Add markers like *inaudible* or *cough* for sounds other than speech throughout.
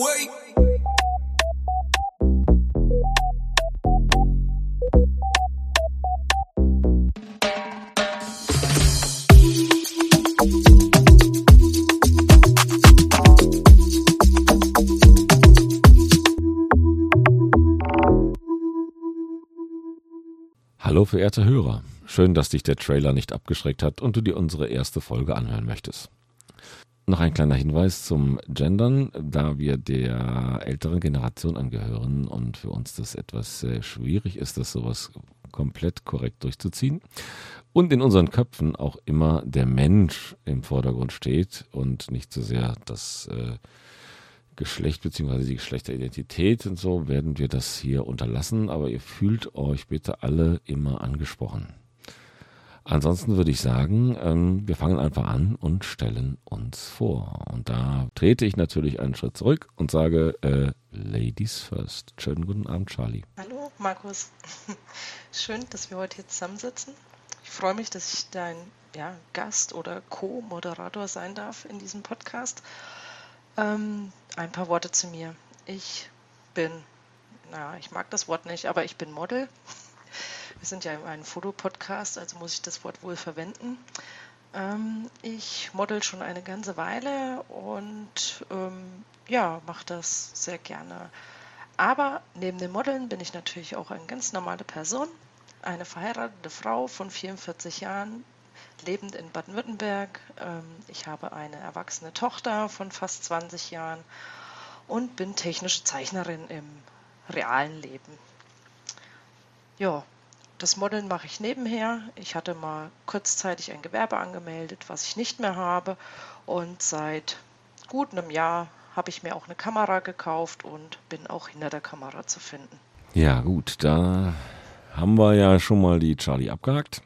away. Hallo verehrte Hörer, schön, dass dich der Trailer nicht abgeschreckt hat und du dir unsere erste Folge anhören möchtest. Noch ein kleiner Hinweis zum Gendern, da wir der älteren Generation angehören und für uns das etwas äh, schwierig ist, das sowas komplett korrekt durchzuziehen. Und in unseren Köpfen auch immer der Mensch im Vordergrund steht und nicht so sehr das äh, Geschlecht bzw. die Geschlechteridentität und so werden wir das hier unterlassen, aber ihr fühlt euch bitte alle immer angesprochen. Ansonsten würde ich sagen, ähm, wir fangen einfach an und stellen uns vor. Und da trete ich natürlich einen Schritt zurück und sage, äh, Ladies first. Schönen guten Abend, Charlie. Hallo, Markus. *laughs* Schön, dass wir heute hier zusammensitzen. Ich freue mich, dass ich dein ja, Gast oder Co-Moderator sein darf in diesem Podcast. Ähm, ein paar Worte zu mir. Ich bin, na, ich mag das Wort nicht, aber ich bin Model. Wir sind ja ein Fotopodcast, also muss ich das Wort wohl verwenden. Ähm, ich model schon eine ganze Weile und ähm, ja, mache das sehr gerne. Aber neben dem Modeln bin ich natürlich auch eine ganz normale Person, eine verheiratete Frau von 44 Jahren, lebend in Baden-Württemberg. Ähm, ich habe eine erwachsene Tochter von fast 20 Jahren und bin technische Zeichnerin im realen Leben. Ja, das Modeln mache ich nebenher. Ich hatte mal kurzzeitig ein Gewerbe angemeldet, was ich nicht mehr habe. Und seit gut einem Jahr habe ich mir auch eine Kamera gekauft und bin auch hinter der Kamera zu finden. Ja, gut, da haben wir ja schon mal die Charlie abgehakt.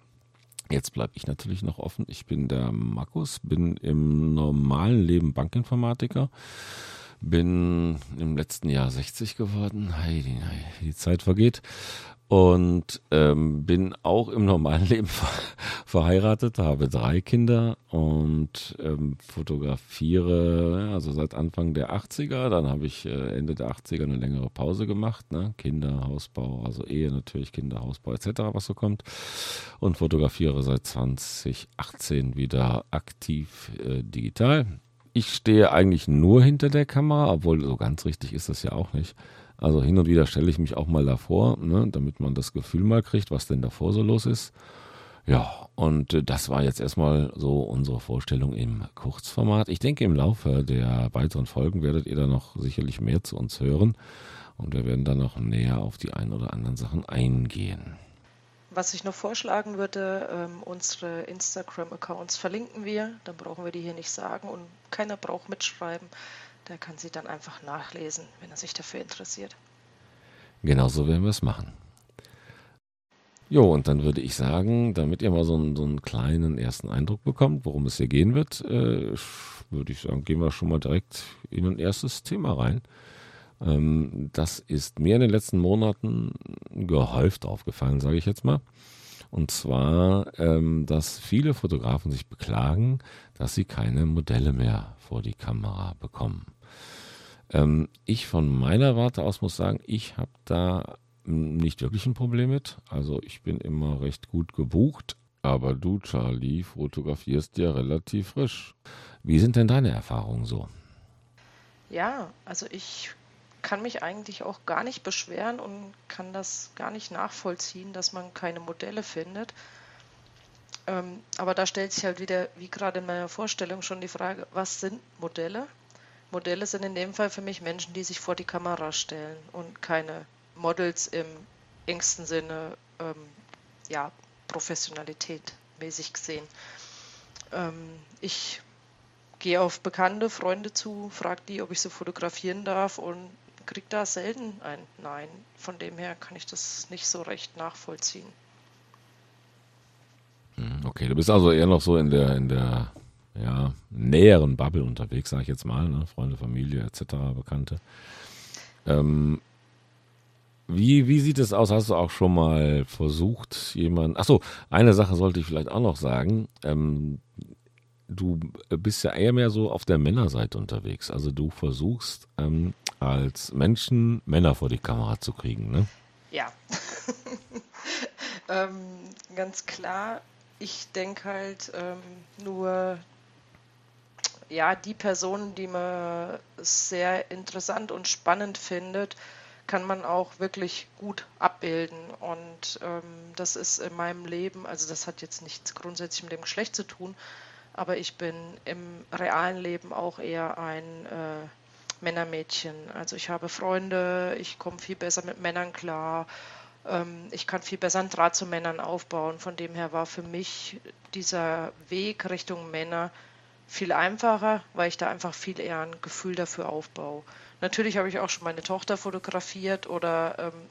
Jetzt bleibe ich natürlich noch offen. Ich bin der Markus, bin im normalen Leben Bankinformatiker, bin im letzten Jahr 60 geworden. Hey, die Zeit vergeht und ähm, bin auch im normalen *laughs* Leben ver verheiratet, habe drei Kinder und ähm, fotografiere, also seit Anfang der 80er. Dann habe ich äh, Ende der 80er eine längere Pause gemacht. Ne? Kinder, Hausbau, also Ehe natürlich, Kinder, Hausbau etc., was so kommt. Und fotografiere seit 2018 wieder aktiv äh, digital. Ich stehe eigentlich nur hinter der Kamera, obwohl so ganz richtig ist das ja auch nicht. Also hin und wieder stelle ich mich auch mal davor, ne, damit man das Gefühl mal kriegt, was denn davor so los ist. Ja, und äh, das war jetzt erstmal so unsere Vorstellung im Kurzformat. Ich denke, im Laufe der weiteren Folgen werdet ihr da noch sicherlich mehr zu uns hören und wir werden dann noch näher auf die ein oder anderen Sachen eingehen. Was ich noch vorschlagen würde, ähm, unsere Instagram-Accounts verlinken wir, dann brauchen wir die hier nicht sagen und keiner braucht mitschreiben. Der kann sie dann einfach nachlesen, wenn er sich dafür interessiert. Genau so werden wir es machen. Jo, und dann würde ich sagen, damit ihr mal so einen, so einen kleinen ersten Eindruck bekommt, worum es hier gehen wird, äh, würde ich sagen, gehen wir schon mal direkt in ein erstes Thema rein. Ähm, das ist mir in den letzten Monaten gehäuft aufgefallen, sage ich jetzt mal. Und zwar, ähm, dass viele Fotografen sich beklagen, dass sie keine Modelle mehr vor die Kamera bekommen. Ähm, ich von meiner Warte aus muss sagen, ich habe da nicht wirklich ein Problem mit. Also ich bin immer recht gut gebucht. Aber du, Charlie, fotografierst ja relativ frisch. Wie sind denn deine Erfahrungen so? Ja, also ich kann mich eigentlich auch gar nicht beschweren und kann das gar nicht nachvollziehen, dass man keine Modelle findet. Ähm, aber da stellt sich halt wieder, wie gerade in meiner Vorstellung schon die Frage, was sind Modelle? Modelle sind in dem Fall für mich Menschen, die sich vor die Kamera stellen und keine Models im engsten Sinne, ähm, ja, Professionalität mäßig gesehen. Ähm, ich gehe auf bekannte Freunde zu, frage die, ob ich sie fotografieren darf und kriege da selten ein Nein. Von dem her kann ich das nicht so recht nachvollziehen. Hm, okay, du bist also eher noch so in der, in der ja, näheren Bubble unterwegs, sage ich jetzt mal, ne? Freunde, Familie etc., Bekannte. Ähm, wie, wie sieht es aus? Hast du auch schon mal versucht, jemanden. Achso, eine Sache sollte ich vielleicht auch noch sagen. Ähm, du bist ja eher mehr so auf der Männerseite unterwegs. Also du versuchst ähm, als Menschen Männer vor die Kamera zu kriegen, ne? Ja. *laughs* ähm, ganz klar. Ich denke halt ähm, nur, ja, die Personen, die man sehr interessant und spannend findet, kann man auch wirklich gut abbilden. Und ähm, das ist in meinem Leben, also das hat jetzt nichts grundsätzlich mit dem Geschlecht zu tun, aber ich bin im realen Leben auch eher ein äh, Männermädchen. Also ich habe Freunde, ich komme viel besser mit Männern klar, ähm, ich kann viel besser einen Draht zu Männern aufbauen. Von dem her war für mich dieser Weg Richtung Männer viel einfacher, weil ich da einfach viel eher ein Gefühl dafür aufbaue. Natürlich habe ich auch schon meine Tochter fotografiert oder ähm,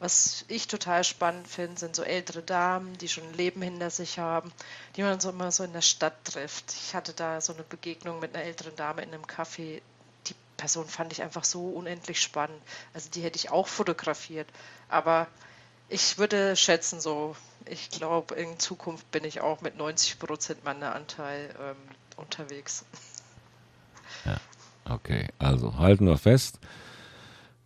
was ich total spannend finde, sind so ältere Damen, die schon ein Leben hinter sich haben, die man so immer so in der Stadt trifft. Ich hatte da so eine Begegnung mit einer älteren Dame in einem Café. Die Person fand ich einfach so unendlich spannend. Also die hätte ich auch fotografiert. Aber ich würde schätzen, so, ich glaube, in Zukunft bin ich auch mit 90 Prozent meiner Anteil ähm, unterwegs. Ja. Okay, also halten wir fest.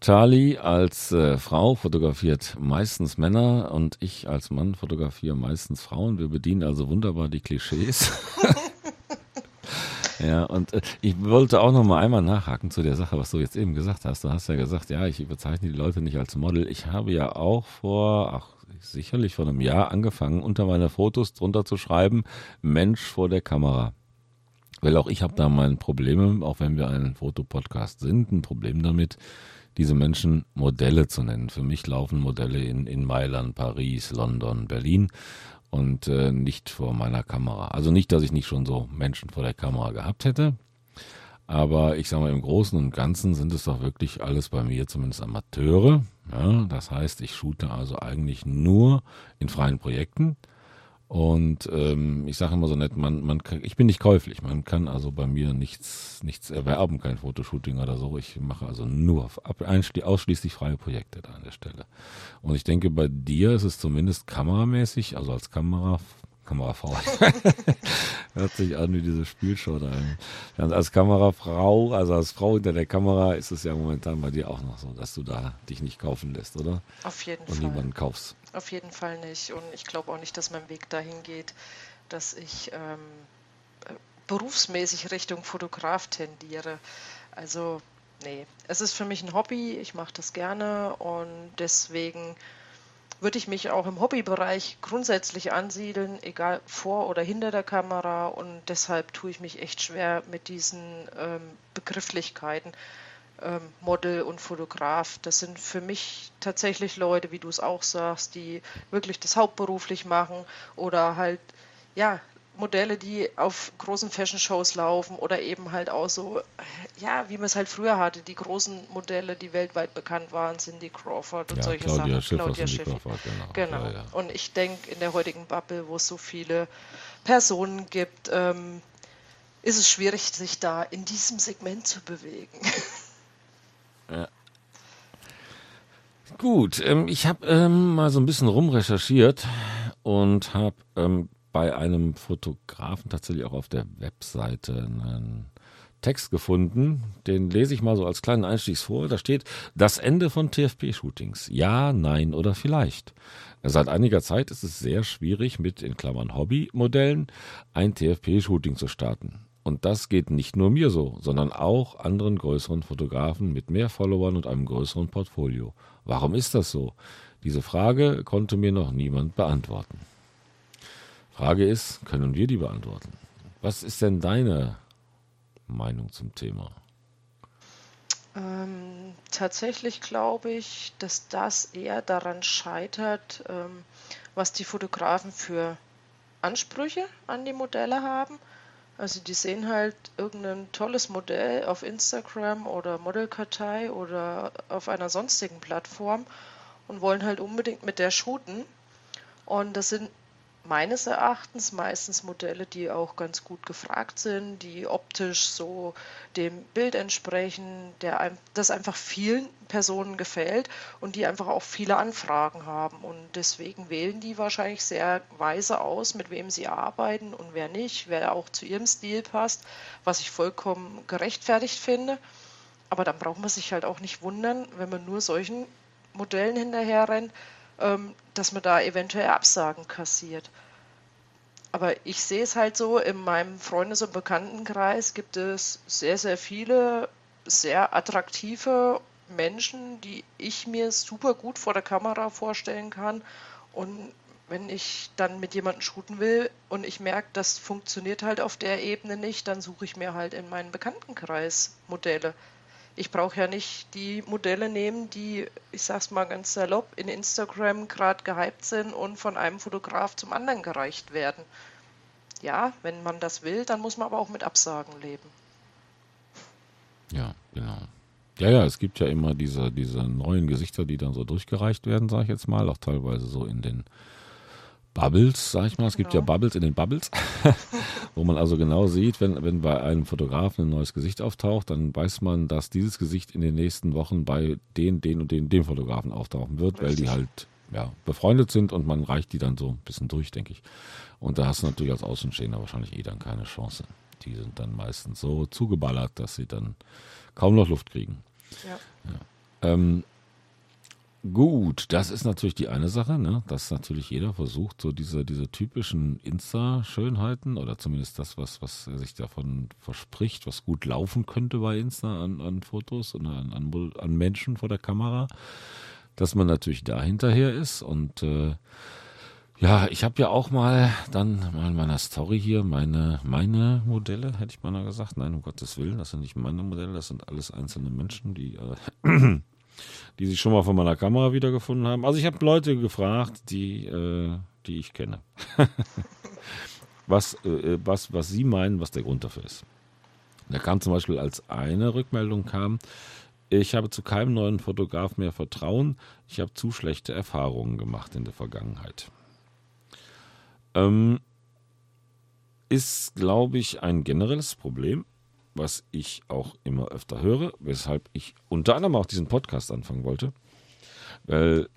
Charlie als äh, Frau fotografiert meistens Männer und ich als Mann fotografiere meistens Frauen. Wir bedienen also wunderbar die Klischees. *laughs* ja, und äh, ich wollte auch noch mal einmal nachhaken zu der Sache, was du jetzt eben gesagt hast. Du hast ja gesagt, ja, ich bezeichne die Leute nicht als Model. Ich habe ja auch vor, ach, sicherlich vor einem Jahr angefangen, unter meine Fotos drunter zu schreiben, Mensch vor der Kamera. Weil auch ich habe da meine Probleme, auch wenn wir ein Fotopodcast sind, ein Problem damit, diese Menschen Modelle zu nennen. Für mich laufen Modelle in, in Mailand, Paris, London, Berlin und äh, nicht vor meiner Kamera. Also nicht, dass ich nicht schon so Menschen vor der Kamera gehabt hätte, aber ich sage mal, im Großen und Ganzen sind es doch wirklich alles bei mir zumindest Amateure. Ja, das heißt, ich shoote also eigentlich nur in freien Projekten und ähm, ich sage immer so nett, man, man kann, ich bin nicht käuflich, man kann also bei mir nichts, nichts erwerben, kein Fotoshooting oder so. Ich mache also nur ausschließlich freie Projekte da an der Stelle. Und ich denke, bei dir ist es zumindest kameramäßig, also als Kamera, Kamerafrau. *laughs* Hört sich an wie diese Spielshow da. Und als Kamerafrau, also als Frau hinter der Kamera, ist es ja momentan bei dir auch noch so, dass du da dich nicht kaufen lässt, oder? Auf jeden Und Fall. Und niemanden kaufst. Auf jeden Fall nicht. Und ich glaube auch nicht, dass mein Weg dahin geht, dass ich ähm, äh, berufsmäßig Richtung Fotograf tendiere. Also, nee, es ist für mich ein Hobby, ich mache das gerne und deswegen würde ich mich auch im Hobbybereich grundsätzlich ansiedeln, egal vor oder hinter der Kamera. Und deshalb tue ich mich echt schwer mit diesen ähm, Begrifflichkeiten. Ähm, Model und Fotograf, das sind für mich tatsächlich Leute, wie du es auch sagst, die wirklich das hauptberuflich machen oder halt ja Modelle, die auf großen Fashion-Shows laufen oder eben halt auch so, ja, wie man es halt früher hatte, die großen Modelle, die weltweit bekannt waren, Cindy Crawford und ja, solche Claudia Sachen. Schiffer, Claudia Schiffer. Crawford, genau. Genau. Ja, ja. Und ich denke, in der heutigen Bubble, wo es so viele Personen gibt, ähm, ist es schwierig, sich da in diesem Segment zu bewegen. *laughs* Gut, ähm, ich habe ähm, mal so ein bisschen rumrecherchiert und habe ähm, bei einem Fotografen tatsächlich auch auf der Webseite einen Text gefunden. Den lese ich mal so als kleinen Einstiegs vor. Da steht das Ende von TFP-Shootings. Ja, nein oder vielleicht. Seit einiger Zeit ist es sehr schwierig, mit in Klammern Hobbymodellen ein TFP-Shooting zu starten. Und das geht nicht nur mir so, sondern auch anderen größeren Fotografen mit mehr Followern und einem größeren Portfolio. Warum ist das so? Diese Frage konnte mir noch niemand beantworten. Frage ist, können wir die beantworten? Was ist denn deine Meinung zum Thema? Ähm, tatsächlich glaube ich, dass das eher daran scheitert, ähm, was die Fotografen für Ansprüche an die Modelle haben. Also die sehen halt irgendein tolles Modell auf Instagram oder Modelkartei oder auf einer sonstigen Plattform und wollen halt unbedingt mit der shooten. Und das sind meines Erachtens meistens Modelle, die auch ganz gut gefragt sind, die optisch so dem Bild entsprechen, der, das einfach vielen Personen gefällt und die einfach auch viele Anfragen haben. Und deswegen wählen die wahrscheinlich sehr weise aus, mit wem sie arbeiten und wer nicht, wer auch zu ihrem Stil passt, was ich vollkommen gerechtfertigt finde. Aber dann braucht man sich halt auch nicht wundern, wenn man nur solchen Modellen hinterher rennt, dass man da eventuell Absagen kassiert. Aber ich sehe es halt so, in meinem Freundes- und Bekanntenkreis gibt es sehr, sehr viele sehr attraktive Menschen, die ich mir super gut vor der Kamera vorstellen kann. Und wenn ich dann mit jemandem shooten will und ich merke, das funktioniert halt auf der Ebene nicht, dann suche ich mir halt in meinen Bekanntenkreis Modelle ich brauche ja nicht die Modelle nehmen, die, ich sag's mal ganz salopp, in Instagram gerade gehypt sind und von einem Fotograf zum anderen gereicht werden. Ja, wenn man das will, dann muss man aber auch mit Absagen leben. Ja, genau. Ja, ja, es gibt ja immer diese, diese neuen Gesichter, die dann so durchgereicht werden, sage ich jetzt mal, auch teilweise so in den Bubbles, sag ich mal. Es gibt ja, ja Bubbles in den Bubbles, *laughs* wo man also genau sieht, wenn, wenn bei einem Fotografen ein neues Gesicht auftaucht, dann weiß man, dass dieses Gesicht in den nächsten Wochen bei den, den und den, dem Fotografen auftauchen wird, Richtig. weil die halt ja, befreundet sind und man reicht die dann so ein bisschen durch, denke ich. Und da hast du natürlich als Außenstehender wahrscheinlich eh dann keine Chance. Die sind dann meistens so zugeballert, dass sie dann kaum noch Luft kriegen. Ja. ja. Ähm, Gut, das ist natürlich die eine Sache, ne? dass natürlich jeder versucht, so diese, diese typischen Insta-Schönheiten oder zumindest das, was, was er sich davon verspricht, was gut laufen könnte bei Insta an, an Fotos und an, an, an Menschen vor der Kamera, dass man natürlich da hinterher ist. Und äh, ja, ich habe ja auch mal dann mal in meiner Story hier meine, meine Modelle, hätte ich mal gesagt. Nein, um Gottes Willen, das sind nicht meine Modelle, das sind alles einzelne Menschen, die. Äh, die sich schon mal von meiner Kamera wiedergefunden haben. Also ich habe Leute gefragt, die, äh, die ich kenne. *laughs* was, äh, was, was sie meinen, was der Grund dafür ist. Da kam zum Beispiel als eine Rückmeldung kam, ich habe zu keinem neuen Fotograf mehr Vertrauen, ich habe zu schlechte Erfahrungen gemacht in der Vergangenheit. Ähm, ist, glaube ich, ein generelles Problem was ich auch immer öfter höre, weshalb ich unter anderem auch diesen Podcast anfangen wollte, weil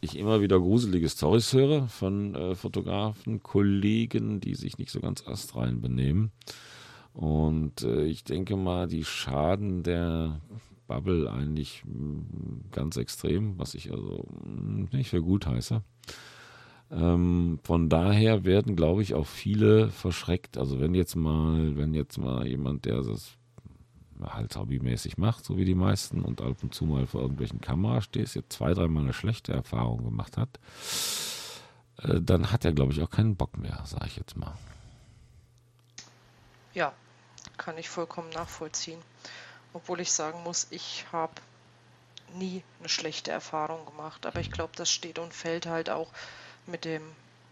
ich immer wieder gruselige Stories höre von äh, Fotografen, Kollegen, die sich nicht so ganz astrein benehmen. Und äh, ich denke mal, die Schaden der Bubble eigentlich mh, mm, ganz extrem, was ich also mh, mm, nicht für gut heiße. Ähm, von daher werden, glaube ich, auch viele verschreckt. Also wenn jetzt mal, wenn jetzt mal jemand, der das halt hobbymäßig macht, so wie die meisten, und ab und zu mal vor irgendwelchen Kameras steht, jetzt zwei, dreimal eine schlechte Erfahrung gemacht hat, äh, dann hat er, glaube ich, auch keinen Bock mehr, sage ich jetzt mal. Ja, kann ich vollkommen nachvollziehen. Obwohl ich sagen muss, ich habe nie eine schlechte Erfahrung gemacht. Aber ich glaube, das steht und fällt halt auch mit dem,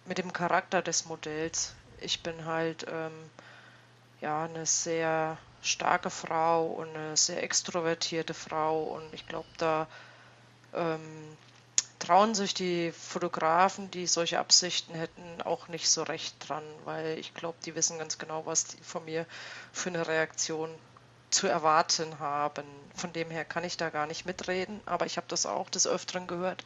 mit dem Charakter des Modells. Ich bin halt ähm, ja eine sehr starke Frau und eine sehr extrovertierte Frau und ich glaube, da ähm, trauen sich die Fotografen, die solche Absichten hätten, auch nicht so recht dran, weil ich glaube, die wissen ganz genau, was die von mir für eine Reaktion zu erwarten haben. Von dem her kann ich da gar nicht mitreden, aber ich habe das auch des Öfteren gehört,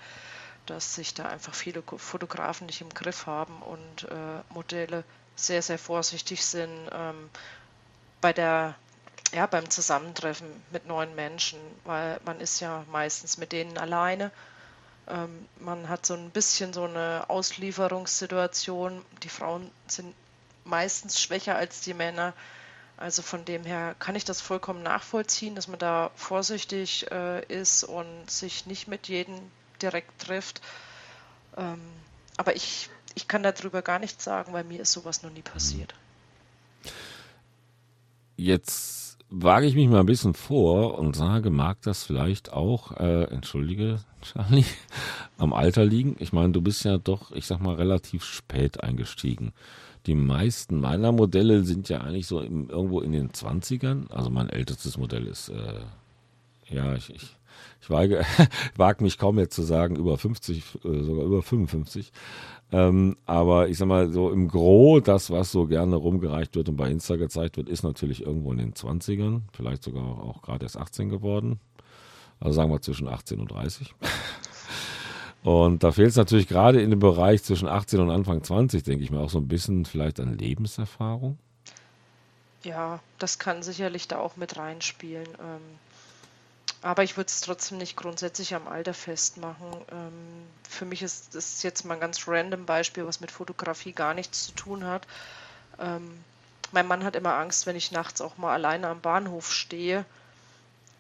dass sich da einfach viele Fotografen nicht im Griff haben und äh, Modelle sehr, sehr vorsichtig sind ähm, bei der, ja, beim Zusammentreffen mit neuen Menschen, weil man ist ja meistens mit denen alleine. Ähm, man hat so ein bisschen so eine Auslieferungssituation. Die Frauen sind meistens schwächer als die Männer. Also von dem her kann ich das vollkommen nachvollziehen, dass man da vorsichtig äh, ist und sich nicht mit jedem direkt trifft. Ähm, aber ich, ich kann darüber gar nichts sagen, weil mir ist sowas noch nie passiert. Jetzt wage ich mich mal ein bisschen vor und sage, mag das vielleicht auch, äh, entschuldige, Charlie, *laughs* am Alter liegen? Ich meine, du bist ja doch, ich sag mal, relativ spät eingestiegen. Die meisten meiner Modelle sind ja eigentlich so im, irgendwo in den 20ern. Also mein ältestes Modell ist, äh, ja, ich, ich Ich wage, *laughs* wage mich kaum jetzt zu sagen, über 50, äh, sogar über 55. Ähm, aber ich sag mal, so im Gro, das, was so gerne rumgereicht wird und bei Insta gezeigt wird, ist natürlich irgendwo in den 20ern, vielleicht sogar auch gerade erst 18 geworden. Also sagen wir zwischen 18 und 30. *laughs* Und da fehlt es natürlich gerade in dem Bereich zwischen 18 und Anfang 20, denke ich mir, auch so ein bisschen vielleicht an Lebenserfahrung. Ja, das kann sicherlich da auch mit reinspielen. Ähm, aber ich würde es trotzdem nicht grundsätzlich am Alter festmachen. Ähm, für mich ist das jetzt mal ein ganz random Beispiel, was mit Fotografie gar nichts zu tun hat. Ähm, mein Mann hat immer Angst, wenn ich nachts auch mal alleine am Bahnhof stehe.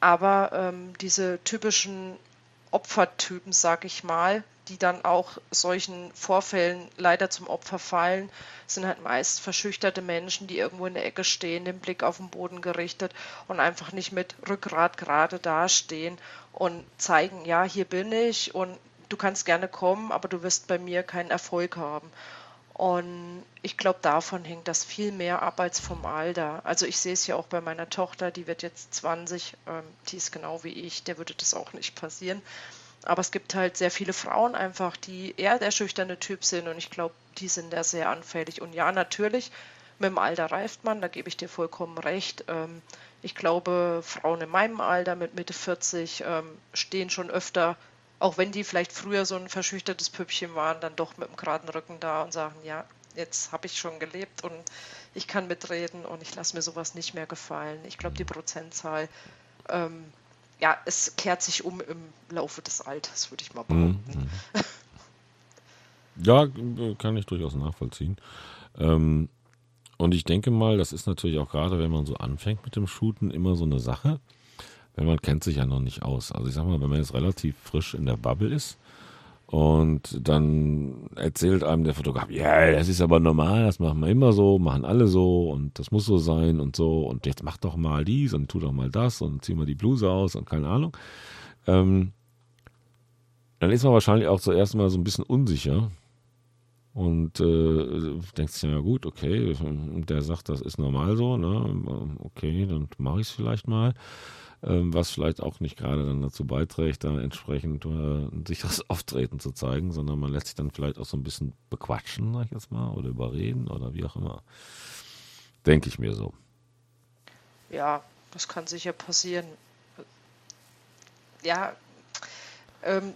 Aber ähm, diese typischen Opfertypen, sag ich mal, die dann auch solchen Vorfällen leider zum Opfer fallen, sind halt meist verschüchterte Menschen, die irgendwo in der Ecke stehen, den Blick auf den Boden gerichtet und einfach nicht mit Rückgrat gerade dastehen und zeigen, ja, hier bin ich und du kannst gerne kommen, aber du wirst bei mir keinen Erfolg haben. Und ich glaube, davon hängt das viel mehr ab als vom Alter. Also ich sehe es ja auch bei meiner Tochter, die wird jetzt 20, ähm, die ist genau wie ich, der würde das auch nicht passieren. Aber es gibt halt sehr viele Frauen einfach, die eher der schüchterne Typ sind und ich glaube, die sind da sehr anfällig. Und ja, natürlich, mit dem Alter reift man, da gebe ich dir vollkommen recht. Ähm, ich glaube, Frauen in meinem Alter mit Mitte 40 ähm, stehen schon öfter auch wenn die vielleicht früher so ein verschüchtertes Püppchen waren, dann doch mit dem geraden Rücken da und sagen, ja, jetzt habe ich schon gelebt und ich kann mitreden und ich lasse mir sowas nicht mehr gefallen. Ich glaube, die Prozentzahl, ähm, ja, es kehrt sich um im Laufe des Alters, würde ich mal mhm, behaupten. Mhm. Ja, kann ich durchaus nachvollziehen. Ähm, und ich denke mal, das ist natürlich auch gerade, wenn man so anfängt mit dem Shooten, immer so eine Sache weil man kennt sich ja noch nicht aus. Also ich sag mal, wenn man jetzt relativ frisch in der Bubble ist und dann erzählt einem der Fotograf, ja, yeah, das ist aber normal, das machen wir immer so, machen alle so und das muss so sein und so und jetzt mach doch mal dies und tu doch mal das und zieh mal die Bluse aus und keine Ahnung. Ähm, dann ist man wahrscheinlich auch zuerst mal so ein bisschen unsicher und äh, denkt sich, ja gut, okay, der sagt, das ist normal so, ne? okay, dann mache ich es vielleicht mal. Ähm, was vielleicht auch nicht gerade dann dazu beiträgt, da entsprechend äh, ein sicheres *laughs* Auftreten zu zeigen, sondern man lässt sich dann vielleicht auch so ein bisschen bequatschen, sag ich jetzt mal, oder überreden oder wie auch immer. Denke ich mir so. Ja, das kann sicher passieren. Ja, ähm,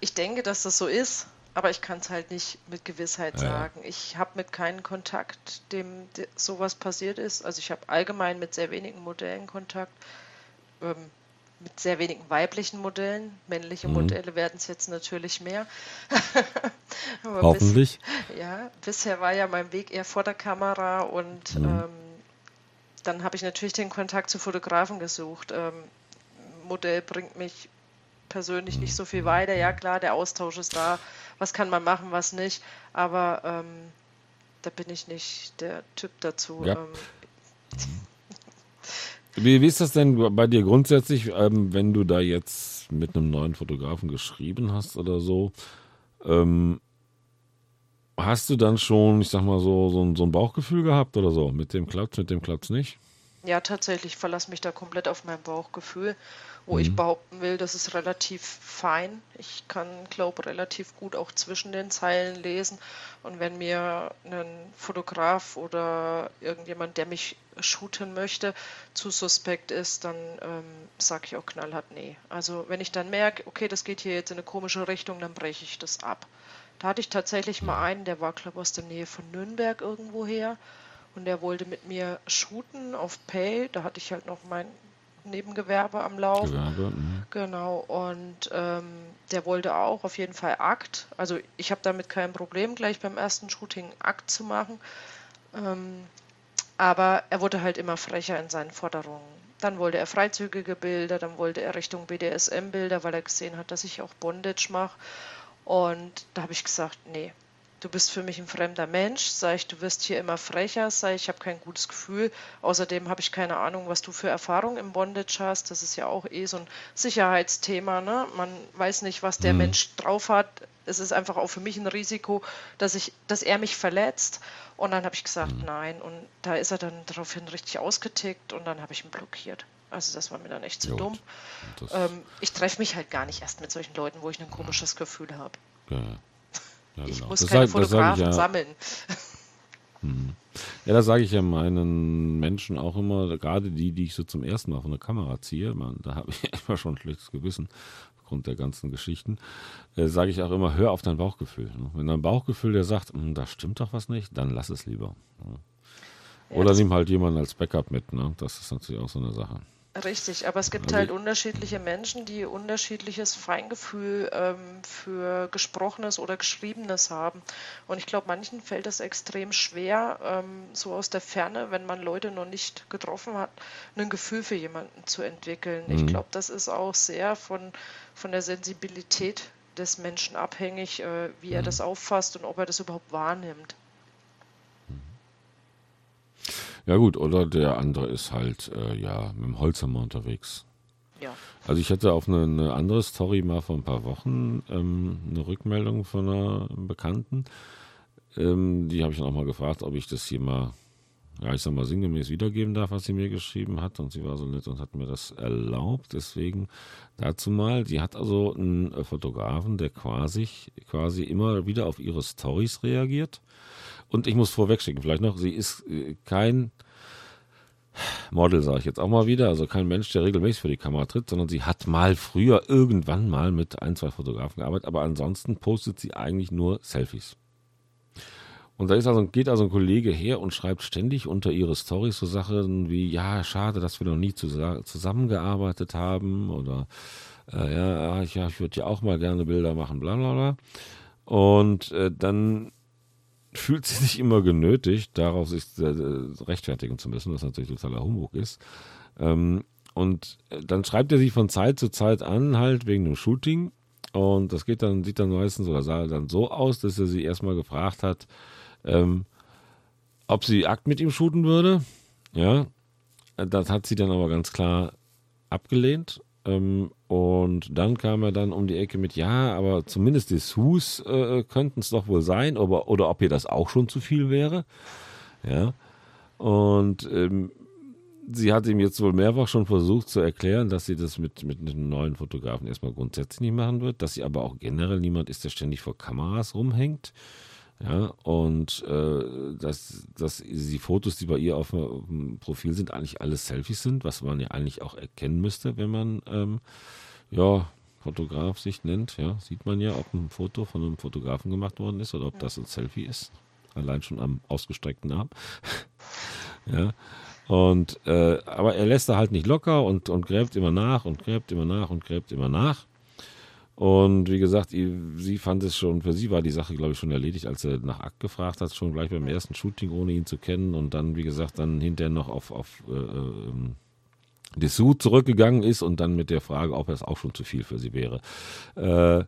ich denke, dass das so ist, aber ich kann es halt nicht mit Gewissheit ja, sagen. Ich habe mit keinem Kontakt, dem sowas passiert ist. Also ich habe allgemein mit sehr wenigen Modellen Kontakt ähm, mit sehr wenigen weiblichen Modellen. Männliche mhm. Modelle werden es jetzt natürlich mehr. *laughs* Hoffentlich. Bis, ja, bisher war ja mein Weg eher vor der Kamera und mhm. ähm, dann habe ich natürlich den Kontakt zu Fotografen gesucht. Ähm, Modell bringt mich persönlich nicht so viel weiter. Ja klar, der Austausch ist da. Was kann man machen, was nicht. Aber ähm, da bin ich nicht der Typ dazu. Ja. Ähm, wie, wie ist das denn bei dir grundsätzlich, ähm, wenn du da jetzt mit einem neuen Fotografen geschrieben hast oder so? Ähm, hast du dann schon, ich sag mal so, so ein, so ein Bauchgefühl gehabt oder so? Mit dem klappt's, mit dem klappt's nicht? Ja, tatsächlich verlasse mich da komplett auf mein Bauchgefühl wo mhm. ich behaupten will, das ist relativ fein. Ich kann, glaube relativ gut auch zwischen den Zeilen lesen. Und wenn mir ein Fotograf oder irgendjemand, der mich shooten möchte, zu suspekt ist, dann ähm, sage ich auch knallhart nee. Also wenn ich dann merke, okay, das geht hier jetzt in eine komische Richtung, dann breche ich das ab. Da hatte ich tatsächlich mal einen, der war, glaube ich, aus der Nähe von Nürnberg irgendwo her. Und der wollte mit mir shooten auf Pay. Da hatte ich halt noch mein Nebengewerbe am Laufen. Gewerbe, mhm. genau, und ähm, der wollte auch auf jeden Fall Akt. Also ich habe damit kein Problem, gleich beim ersten Shooting Akt zu machen. Ähm, aber er wurde halt immer frecher in seinen Forderungen. Dann wollte er freizügige Bilder, dann wollte er Richtung BDSM-Bilder, weil er gesehen hat, dass ich auch Bondage mache. Und da habe ich gesagt, nee, du bist für mich ein fremder Mensch, sag ich, du wirst hier immer frecher, sag ich, ich habe kein gutes Gefühl. Außerdem habe ich keine Ahnung, was du für Erfahrung im Bondage hast. Das ist ja auch eh so ein Sicherheitsthema. Ne? Man weiß nicht, was der mhm. Mensch drauf hat. Es ist einfach auch für mich ein Risiko, dass ich, dass er mich verletzt. Und dann habe ich gesagt, mhm. nein. Und da ist er dann daraufhin richtig ausgetickt und dann habe ich ihn blockiert. Also das war mir dann echt zu Gut. dumm. Ähm, ich treffe mich halt gar nicht erst mit solchen Leuten, wo ich ein komisches Gefühl habe. Ja. Ja, ich genau. muss das keine sag, Fotografen ja. sammeln. Hm. Ja, das sage ich ja meinen Menschen auch immer, gerade die, die ich so zum ersten Mal von der Kamera ziehe, man, da habe ich *laughs* immer schon ein schlechtes Gewissen aufgrund der ganzen Geschichten, äh, sage ich auch immer, hör auf dein Bauchgefühl. Ne? Wenn dein Bauchgefühl dir sagt, hm, da stimmt doch was nicht, dann lass es lieber. Ne? Oder nimm halt jemanden als Backup mit, ne? Das ist natürlich auch so eine Sache. Richtig, aber es gibt halt unterschiedliche Menschen, die unterschiedliches Feingefühl ähm, für Gesprochenes oder Geschriebenes haben. Und ich glaube, manchen fällt es extrem schwer, ähm, so aus der Ferne, wenn man Leute noch nicht getroffen hat, ein Gefühl für jemanden zu entwickeln. Mhm. Ich glaube, das ist auch sehr von, von der Sensibilität des Menschen abhängig, äh, wie mhm. er das auffasst und ob er das überhaupt wahrnimmt. Ja gut, oder der andere ist halt äh, ja mit dem Holzhammer unterwegs. Ja. Also ich hatte auf eine, eine, andere Story mal vor ein paar Wochen ähm, eine Rückmeldung von einer Bekannten. Ähm, die habe ich dann auch mal gefragt, ob ich das hier mal, ja ich sag mal, sinngemäß wiedergeben darf, was sie mir geschrieben hat. Und sie war so nett und hat mir das erlaubt. Deswegen dazu mal, sie hat also einen Fotografen, der quasi, quasi immer wieder auf ihre Stories reagiert und ich muss vorwegschicken, vielleicht noch, sie ist äh, kein Model, sage ich jetzt auch mal wieder, also kein Mensch, der regelmäßig für die Kamera tritt, sondern sie hat mal früher irgendwann mal mit ein, zwei Fotografen gearbeitet, aber ansonsten postet sie eigentlich nur Selfies. Und da also, geht also ein Kollege her und schreibt ständig unter ihre Stories so Sachen wie, ja, schade, dass wir noch nie zusammengearbeitet haben oder äh, ja, ich, ja, ich würde ja auch mal gerne Bilder machen, bla bla bla. Und äh, dann fühlt sie sich immer genötigt, darauf sich äh, rechtfertigen zu müssen, was natürlich totaler Humbug ist. Ähm, und dann schreibt er sich von Zeit zu Zeit an, halt wegen dem Shooting. Und das geht dann, sieht dann meistens oder sah dann so aus, dass er sie erstmal gefragt hat, ähm, ob sie Akt mit ihm shooten würde. Ja, das hat sie dann aber ganz klar abgelehnt. Ähm, und dann kam er dann um die Ecke mit, ja, aber zumindest Dessous äh, könnten es doch wohl sein, oder, oder ob ihr das auch schon zu viel wäre. Ja. Und ähm, sie hat ihm jetzt wohl mehrfach schon versucht zu erklären, dass sie das mit, mit einem neuen Fotografen erstmal grundsätzlich nicht machen wird, dass sie aber auch generell niemand ist, der ständig vor Kameras rumhängt. Ja, und äh, dass, dass die Fotos, die bei ihr auf dem Profil sind, eigentlich alles Selfies sind, was man ja eigentlich auch erkennen müsste, wenn man ähm, ja, Fotograf sich nennt. Ja, sieht man ja, ob ein Foto von einem Fotografen gemacht worden ist oder ob das ein Selfie ist. Allein schon am ausgestreckten Arm. *laughs* ja. Und äh, aber er lässt da halt nicht locker und, und gräbt immer nach und gräbt immer nach und gräbt immer nach. Und wie gesagt, sie fand es schon, für sie war die Sache, glaube ich, schon erledigt, als er nach Akt gefragt hat, schon gleich beim ersten Shooting, ohne ihn zu kennen. Und dann, wie gesagt, dann hinterher noch auf, auf äh, ähm, Dessous zurückgegangen ist und dann mit der Frage, ob es auch schon zu viel für sie wäre. Äh,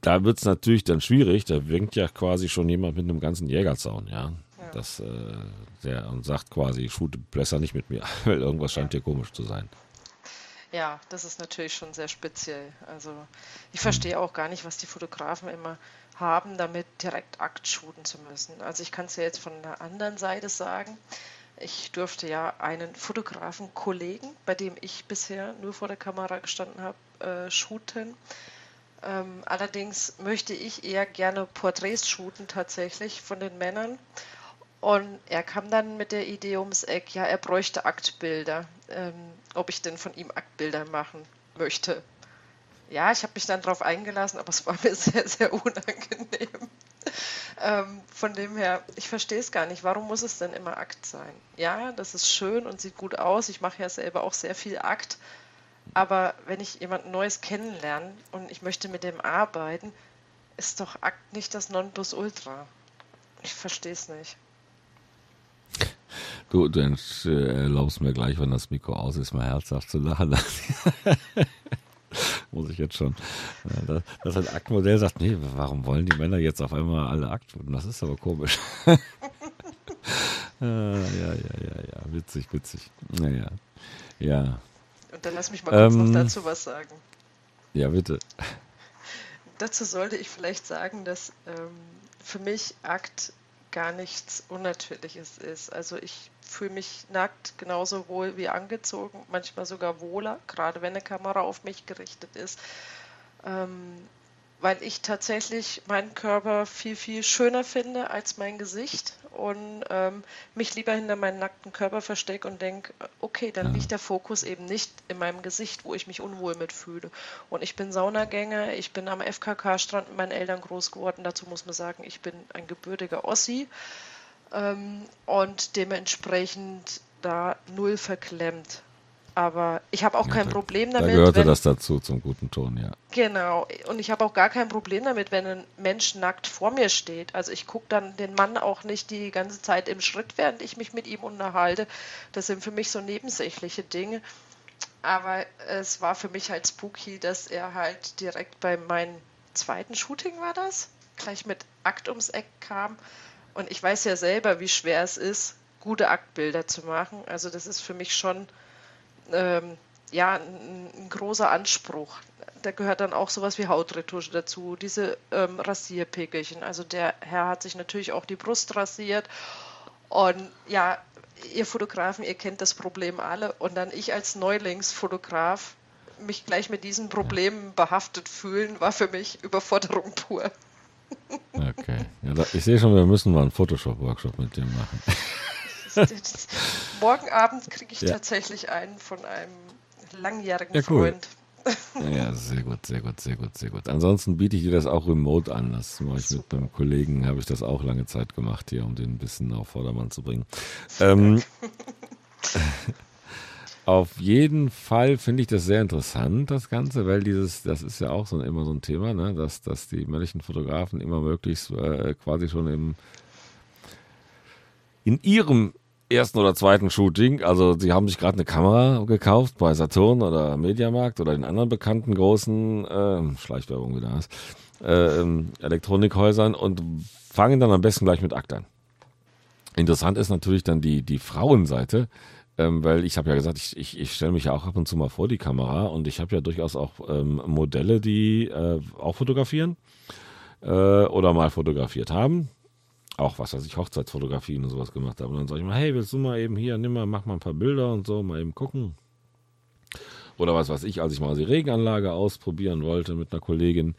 da wird es natürlich dann schwierig, da winkt ja quasi schon jemand mit einem ganzen Jägerzaun, ja. ja. Das, äh, der und sagt quasi, shoot besser nicht mit mir, *laughs* weil irgendwas scheint dir komisch zu sein. Ja, das ist natürlich schon sehr speziell. Also ich verstehe auch gar nicht, was die Fotografen immer haben, damit direkt Akt shooten zu müssen. Also ich kann es ja jetzt von der anderen Seite sagen. Ich durfte ja einen Fotografen-Kollegen, bei dem ich bisher nur vor der Kamera gestanden habe, äh, shooten. Ähm, allerdings möchte ich eher gerne Porträts shooten tatsächlich von den Männern. Und er kam dann mit der Idee ums Eck, ja, er bräuchte Aktbilder, ähm, ob ich denn von ihm Aktbilder machen möchte. Ja, ich habe mich dann darauf eingelassen, aber es war mir *laughs* sehr, sehr unangenehm. ähm, von dem her, ich verstehe es gar nicht. Warum muss es denn immer Akt sein? Ja, das ist schön und sieht gut aus. Ich mache ja selber auch sehr viel Akt. Aber wenn ich jemand Neues kennenlerne und ich möchte mit dem arbeiten, ist doch Akt nicht das Nonplusultra. Ich verstehe es nicht. Du, du erlaubst mir gleich, wenn das Mikro aus ist, mal herzhaft zu lachen. *laughs* Muss ich jetzt schon. Dass ein Aktmodell sagt, nee, warum wollen die Männer jetzt auf einmal alle Akt? Das ist aber komisch. *laughs* ja, ja, ja, ja, witzig, witzig. Naja, ja. Und dann lass mich mal kurz ähm, noch dazu was sagen. Ja, bitte. Dazu sollte ich vielleicht sagen, dass ähm, für mich Akt gar nichts Unnatürliches ist. Also ich fühle mich nackt genauso wohl wie angezogen, manchmal sogar wohler, gerade wenn eine Kamera auf mich gerichtet ist. Ähm, weil ich tatsächlich meinen Körper viel, viel schöner finde als mein Gesicht und ähm, mich lieber hinter meinen nackten Körper verstecke und denke, okay, dann ja. liegt der Fokus eben nicht in meinem Gesicht, wo ich mich unwohl mitfühle. Und ich bin Saunagänger, ich bin am FKK-Strand mit meinen Eltern groß geworden. Dazu muss man sagen, ich bin ein gebürtiger Ossi ähm, und dementsprechend da null verklemmt. Aber ich habe auch ja, kein da, Problem damit. Da gehörte wenn, das dazu zum guten Ton, ja. Genau. Und ich habe auch gar kein Problem damit, wenn ein Mensch nackt vor mir steht. Also ich gucke dann den Mann auch nicht die ganze Zeit im Schritt, während ich mich mit ihm unterhalte. Das sind für mich so nebensächliche Dinge. Aber es war für mich halt spooky, dass er halt direkt bei meinem zweiten Shooting war das, gleich mit Akt ums Eck kam. Und ich weiß ja selber, wie schwer es ist, gute Aktbilder zu machen. Also das ist für mich schon ähm, ja, ein, ein, großer Anspruch. Da gehört dann auch sowas wie Hautretusche dazu, diese ähm, Rasierpickelchen. Also der Herr hat sich natürlich auch die Brust rasiert. Und ja, ihr Fotografen, ihr kennt das Problem alle. Und dann ich als Neulingsfotograf mich gleich mit diesen Problemen behaftet fühlen, war für mich Überforderung pur. Okay. Ja, da, ich sehe schon, wir müssen mal einen Photoshop-Workshop mit dir machen. *laughs* Morgen Abend kriege ich ja. tatsächlich einen von einem langjährigen ja, cool. Freund. Ja, sehr gut, sehr gut, sehr gut, sehr gut. Ansonsten biete ich dir das auch remote an. Das mache ich mit meinem Kollegen, habe ich das auch lange Zeit gemacht hier, um den ein bisschen auf Vordermann zu bringen. Ähm, *laughs* auf jeden Fall finde ich das sehr interessant, das Ganze, weil dieses, das ist ja auch so immer so ein Thema, ne, dass, dass die männlichen Fotografen immer möglichst äh, quasi schon im in ihrem ersten oder zweiten Shooting. Also sie haben sich gerade eine Kamera gekauft bei Saturn oder Mediamarkt oder den anderen bekannten großen äh, Schleichwerbung wieder hast, äh, Elektronikhäusern und fangen dann am besten gleich mit Akt an. Interessant ist natürlich dann die, die Frauenseite, ähm, weil ich habe ja gesagt, ich, ich, ich stelle mich ja auch ab und zu mal vor die Kamera und ich habe ja durchaus auch ähm, Modelle, die äh, auch fotografieren äh, oder mal fotografiert haben auch was weiß ich, Hochzeitsfotografien und sowas gemacht habe. Und dann sage ich mal, hey, willst du mal eben hier, nimm mal, mach mal ein paar Bilder und so, mal eben gucken. Oder was weiß ich, als ich mal die Regenanlage ausprobieren wollte mit einer Kollegin.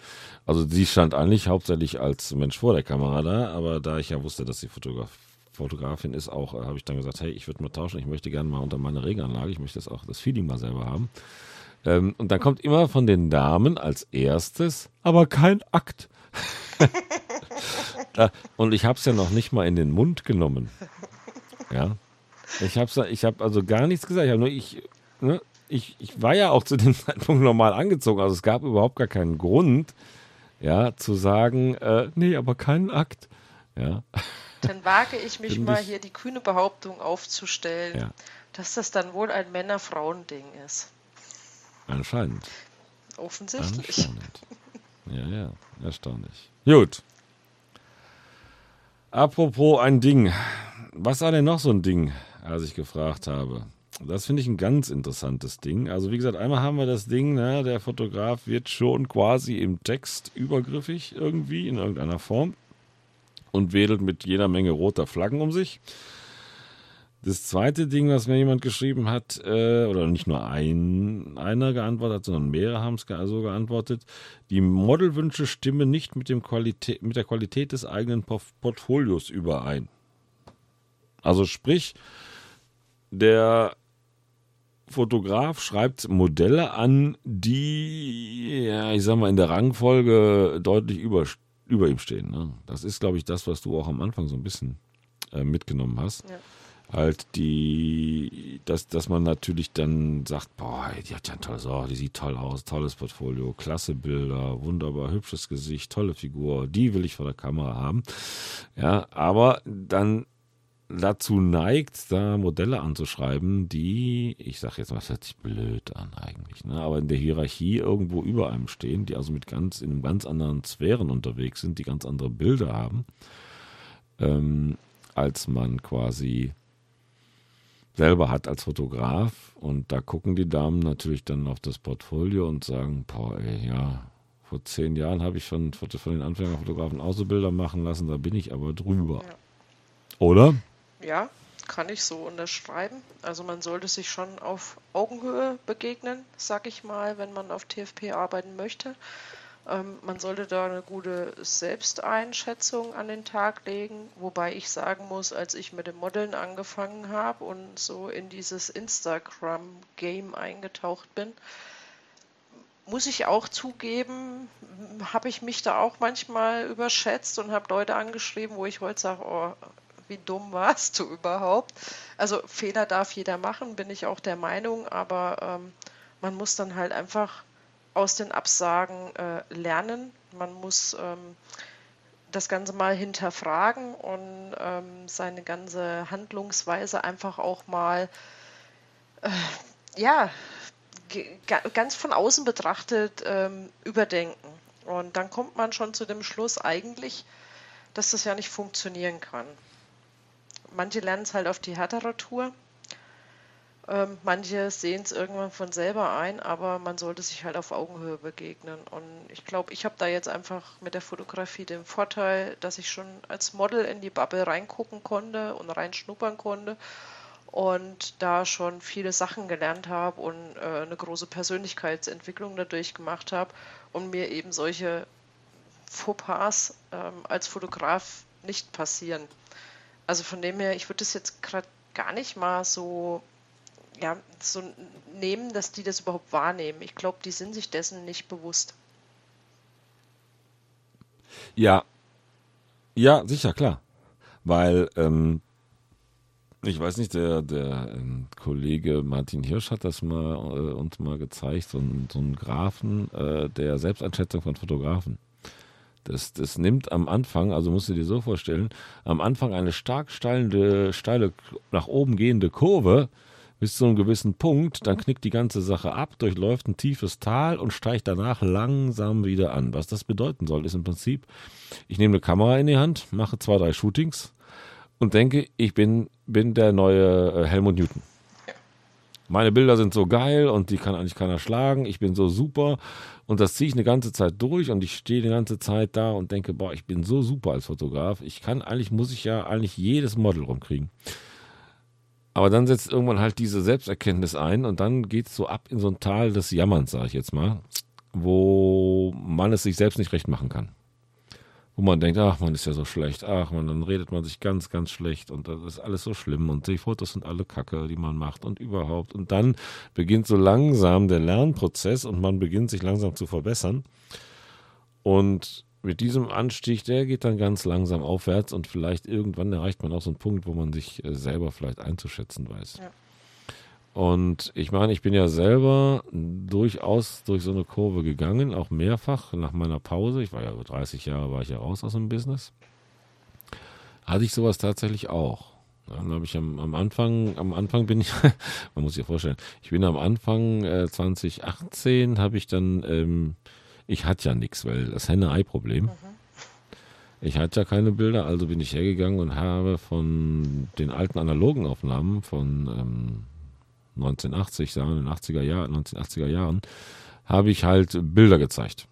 Also sie stand eigentlich hauptsächlich als Mensch vor der Kamera da, aber da ich ja wusste, dass sie Fotograf Fotografin ist, auch äh, habe ich dann gesagt, hey, ich würde mal tauschen, ich möchte gerne mal unter meine Regenanlage, ich möchte das auch das Feeling mal selber haben. Ähm, und dann kommt immer von den Damen als erstes, aber kein Akt. *laughs* da, und ich habe es ja noch nicht mal in den Mund genommen. Ja. Ich habe ich hab also gar nichts gesagt. Ich, hab nur, ich, ne, ich, ich war ja auch zu dem *laughs* Zeitpunkt normal angezogen. Also es gab überhaupt gar keinen Grund, ja, zu sagen, äh, nee, aber keinen Akt. Ja. Dann wage ich mich mal hier die kühne Behauptung aufzustellen, ja. dass das dann wohl ein Männer-Frauen-Ding ist. Anscheinend. Offensichtlich. Anscheinend. Ja, ja, erstaunlich. Gut. Apropos ein Ding. Was war denn noch so ein Ding, als ich gefragt habe? Das finde ich ein ganz interessantes Ding. Also wie gesagt, einmal haben wir das Ding, ne, der Fotograf wird schon quasi im Text übergriffig irgendwie in irgendeiner Form und wedelt mit jeder Menge roter Flaggen um sich. Das zweite Ding, was mir jemand geschrieben hat, äh, oder nicht nur ein, einer geantwortet hat, sondern mehrere haben es so geantwortet, die Modelwünsche stimmen nicht mit, dem mit der Qualität des eigenen Portfolios überein. Also sprich, der Fotograf schreibt Modelle an, die, ja, ich sag mal, in der Rangfolge deutlich über, über ihm stehen. Ne? Das ist, glaube ich, das, was du auch am Anfang so ein bisschen äh, mitgenommen hast. Ja halt die, dass, dass man natürlich dann sagt, boah, die hat ja ein tolles, oh, die sieht toll aus, tolles Portfolio, klasse Bilder, wunderbar, hübsches Gesicht, tolle Figur, die will ich vor der Kamera haben. Ja, aber dann dazu neigt, da Modelle anzuschreiben, die, ich sag jetzt mal, das hört sich blöd an eigentlich, ne? aber in der Hierarchie irgendwo über einem stehen, die also mit ganz, in einem ganz anderen Sphären unterwegs sind, die ganz andere Bilder haben, ähm, als man quasi selber hat als Fotograf. Und da gucken die Damen natürlich dann auf das Portfolio und sagen, boah, ey, ja, vor zehn Jahren habe ich von, von den Anfängerfotografen auch so Bilder machen lassen, da bin ich aber drüber. Oder? Ja, kann ich so unterschreiben. Also man sollte sich schon auf Augenhöhe begegnen, sag ich mal, wenn man auf TFP arbeiten möchte. Ähm, man sollte da eine gute Selbsteinschätzung an den Tag legen, wobei ich sagen muss, als ich mit dem Modeln angefangen habe und so in dieses Instagram-Game eingetaucht bin, muss ich auch zugeben, habe ich mich da auch manchmal überschätzt und habe Leute angeschrieben, wo ich heute sage, oh, wie dumm warst du überhaupt? Also Fehler darf jeder machen, bin ich auch der Meinung, aber ähm, man muss dann halt einfach aus den Absagen äh, lernen. Man muss ähm, das Ganze mal hinterfragen und ähm, seine ganze Handlungsweise einfach auch mal, äh, ja, ganz von außen betrachtet ähm, überdenken. Und dann kommt man schon zu dem Schluss eigentlich, dass das ja nicht funktionieren kann manche lernen es halt auf die härtere Tour. Ähm, manche sehen es irgendwann von selber ein, aber man sollte sich halt auf Augenhöhe begegnen. Und ich glaube, ich habe da jetzt einfach mit der Fotografie den Vorteil, dass ich schon als Model in die Bubble reingucken konnte und reinschnuppern konnte und da schon viele Sachen gelernt habe und äh, eine große Persönlichkeitsentwicklung dadurch gemacht habe und mir eben solche Fauxpas ähm, als Fotograf nicht passieren. Also von dem her, ich würde das jetzt gerade gar nicht mal so, ja, so nehmen, dass die das überhaupt wahrnehmen. Ich glaube, die sind sich dessen nicht bewusst. Ja, ja, sicher, klar. Weil, ähm, ich weiß nicht, der, der ähm, Kollege Martin Hirsch hat das mal äh, uns mal gezeigt, so, so einen Graphen äh, der Selbsteinschätzung von Fotografen. Das, das nimmt am Anfang, also musst du dir so vorstellen, am Anfang eine stark steilende, steile, nach oben gehende Kurve bis zu einem gewissen Punkt, dann knickt die ganze Sache ab, durchläuft ein tiefes Tal und steigt danach langsam wieder an. Was das bedeuten soll, ist im Prinzip, ich nehme eine Kamera in die Hand, mache zwei, drei Shootings und denke, ich bin, bin der neue äh, Helmut Newton meine Bilder sind so geil und die kann eigentlich keiner schlagen, ich bin so super. Und das ziehe ich eine ganze Zeit durch und ich stehe die ganze Zeit da und denke, boah, ich bin so super als Fotograf, ich kann eigentlich, muss ich ja eigentlich jedes Model rumkriegen. Aber dann setzt irgendwann halt diese Selbsterkenntnis ein und dann geht es so ab in so ein Tal des Jammerns, sage ich jetzt mal, wo man es sich selbst nicht recht machen kann wo man denkt, ach, man ist ja so schlecht, ach man, dann redet man sich ganz, ganz schlecht und das ist alles so schlimm und die Fotos sind alle Kacke, die man macht und überhaupt. Und dann beginnt so langsam der Lernprozess und man beginnt sich langsam zu verbessern. Und mit diesem Anstieg, der geht dann ganz langsam aufwärts und vielleicht irgendwann erreicht man auch so einen Punkt, wo man sich äh, selber vielleicht einzuschätzen weiß. Ja. Und ich meine, ich bin ja selber durchaus durch so eine Kurve gegangen, auch mehrfach nach meiner Pause. Ich war ja über 30 Jahre, war ich ja raus aus dem Business. Hatte ich sowas tatsächlich auch. Dann habe ich am, am, Anfang, am Anfang bin ich, *laughs* man muss sich ja vorstellen, ich bin am Anfang äh, 2018 habe ich dann, ähm, ich hatte ja nichts, weil das Henne-Ei-Problem. Mhm. Ich hatte ja keine Bilder, also bin ich hergegangen und habe von den alten analogen Aufnahmen von ähm, 1980, sagen in den 80er Jahren, 1980er Jahren, habe ich halt Bilder gezeigt.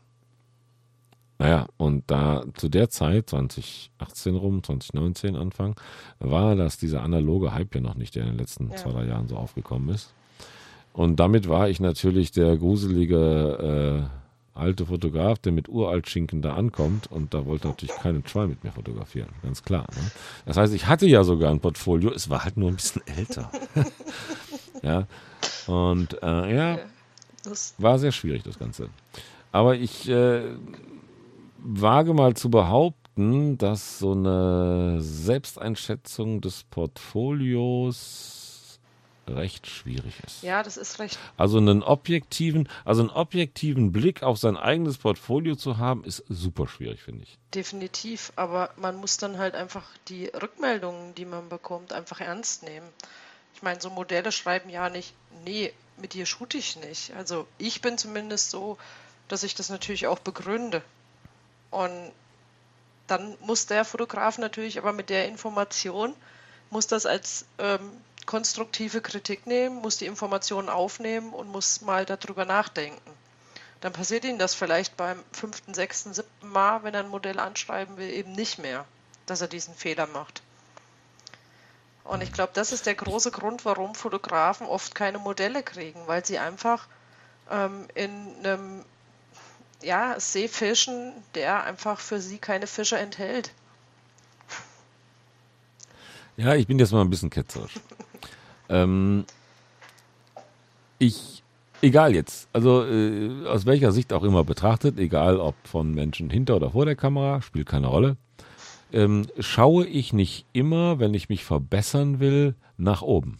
Naja, und da zu der Zeit, 2018 rum, 2019 Anfang, war das dieser analoge Hype ja noch nicht, der in den letzten ja. zwei, drei Jahren so aufgekommen ist. Und damit war ich natürlich der gruselige äh, alte Fotograf, der mit uralt Schinken da ankommt und da wollte natürlich keinen Schwein mit mir fotografieren, ganz klar. Ne? Das heißt, ich hatte ja sogar ein Portfolio, es war halt nur ein bisschen älter. *laughs* Ja. Und äh, ja, war sehr schwierig, das Ganze. Aber ich äh, wage mal zu behaupten, dass so eine Selbsteinschätzung des Portfolios recht schwierig ist. Ja, das ist recht. Also einen objektiven, also einen objektiven Blick auf sein eigenes Portfolio zu haben, ist super schwierig, finde ich. Definitiv, aber man muss dann halt einfach die Rückmeldungen, die man bekommt, einfach ernst nehmen. Ich meine, so Modelle schreiben ja nicht, nee, mit dir shoote ich nicht. Also ich bin zumindest so, dass ich das natürlich auch begründe. Und dann muss der Fotograf natürlich aber mit der Information, muss das als ähm, konstruktive Kritik nehmen, muss die Informationen aufnehmen und muss mal darüber nachdenken. Dann passiert Ihnen das vielleicht beim fünften, sechsten, siebten Mal, wenn er ein Modell anschreiben will, eben nicht mehr, dass er diesen Fehler macht. Und ich glaube, das ist der große Grund, warum Fotografen oft keine Modelle kriegen, weil sie einfach ähm, in einem ja, See fischen, der einfach für sie keine Fische enthält. Ja, ich bin jetzt mal ein bisschen ketzerisch. *laughs* ähm, ich, egal jetzt, also äh, aus welcher Sicht auch immer betrachtet, egal ob von Menschen hinter oder vor der Kamera, spielt keine Rolle, ähm, schaue ich nicht immer, wenn ich mich verbessern will, nach oben.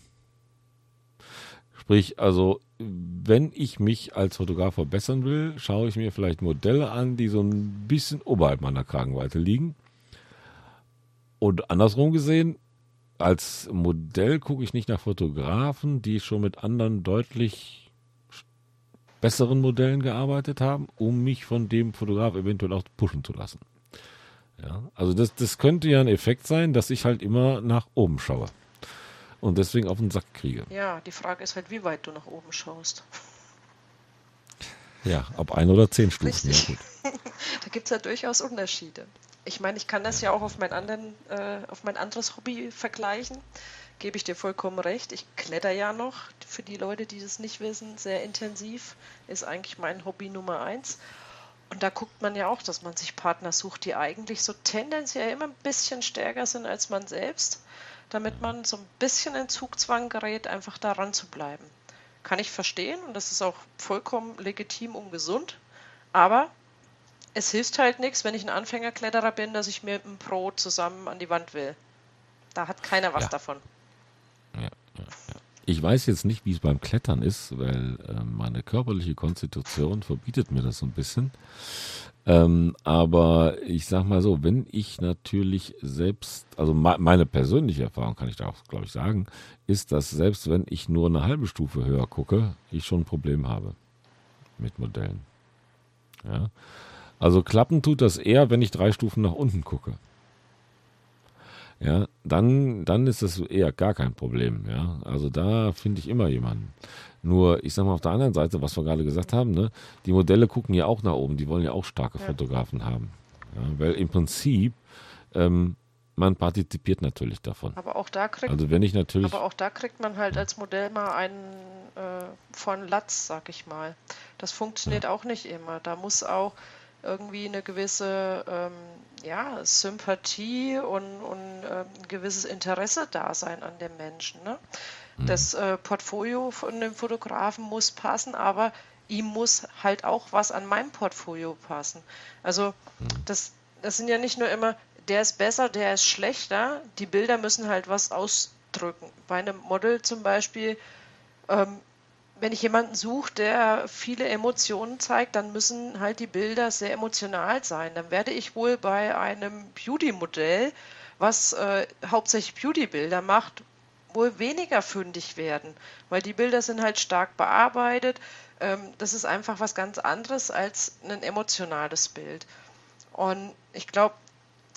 Sprich, also wenn ich mich als Fotograf verbessern will, schaue ich mir vielleicht Modelle an, die so ein bisschen oberhalb meiner Kragenweite liegen. Und andersrum gesehen, als Modell gucke ich nicht nach Fotografen, die schon mit anderen deutlich besseren Modellen gearbeitet haben, um mich von dem Fotograf eventuell auch pushen zu lassen. Ja, also das, das könnte ja ein Effekt sein, dass ich halt immer nach oben schaue und deswegen auf den Sack kriege. Ja, die Frage ist halt, wie weit du nach oben schaust. Ja, ab ein oder zehn Stufen. Ja, *laughs* da gibt es ja durchaus Unterschiede. Ich meine, ich kann das ja, ja auch auf mein, anderen, äh, auf mein anderes Hobby vergleichen. Gebe ich dir vollkommen recht. Ich kletter ja noch. Für die Leute, die das nicht wissen, sehr intensiv. Ist eigentlich mein Hobby Nummer eins. Und da guckt man ja auch, dass man sich Partner sucht, die eigentlich so tendenziell immer ein bisschen stärker sind als man selbst, damit man so ein bisschen in Zugzwang gerät, einfach daran zu bleiben. Kann ich verstehen und das ist auch vollkommen legitim und gesund. Aber es hilft halt nichts, wenn ich ein Anfängerkletterer bin, dass ich mit einem Pro zusammen an die Wand will. Da hat keiner was ja. davon. Ich weiß jetzt nicht, wie es beim Klettern ist, weil äh, meine körperliche Konstitution verbietet mir das so ein bisschen. Ähm, aber ich sag mal so, wenn ich natürlich selbst, also meine persönliche Erfahrung kann ich da auch, glaube ich, sagen, ist, dass selbst wenn ich nur eine halbe Stufe höher gucke, ich schon ein Problem habe mit Modellen. Ja. Also klappen tut das eher, wenn ich drei Stufen nach unten gucke ja, dann, dann ist das eher gar kein Problem, ja. Also da finde ich immer jemanden. Nur, ich sag mal auf der anderen Seite, was wir gerade gesagt haben, ne, die Modelle gucken ja auch nach oben, die wollen ja auch starke ja. Fotografen haben. Ja, weil im Prinzip, ähm, man partizipiert natürlich davon. Aber auch da kriegt, also wenn ich natürlich, aber auch da kriegt man halt als Modell mal einen äh, von Latz, sag ich mal. Das funktioniert ja. auch nicht immer. Da muss auch irgendwie eine gewisse ähm, ja, Sympathie und, und äh, ein gewisses Interesse da sein an dem Menschen. Ne? Mhm. Das äh, Portfolio von dem Fotografen muss passen, aber ihm muss halt auch was an meinem Portfolio passen. Also mhm. das, das sind ja nicht nur immer, der ist besser, der ist schlechter. Die Bilder müssen halt was ausdrücken. Bei einem Model zum Beispiel ähm, wenn ich jemanden suche, der viele Emotionen zeigt, dann müssen halt die Bilder sehr emotional sein. Dann werde ich wohl bei einem Beauty-Modell, was äh, hauptsächlich Beauty-Bilder macht, wohl weniger fündig werden, weil die Bilder sind halt stark bearbeitet. Ähm, das ist einfach was ganz anderes als ein emotionales Bild. Und ich glaube,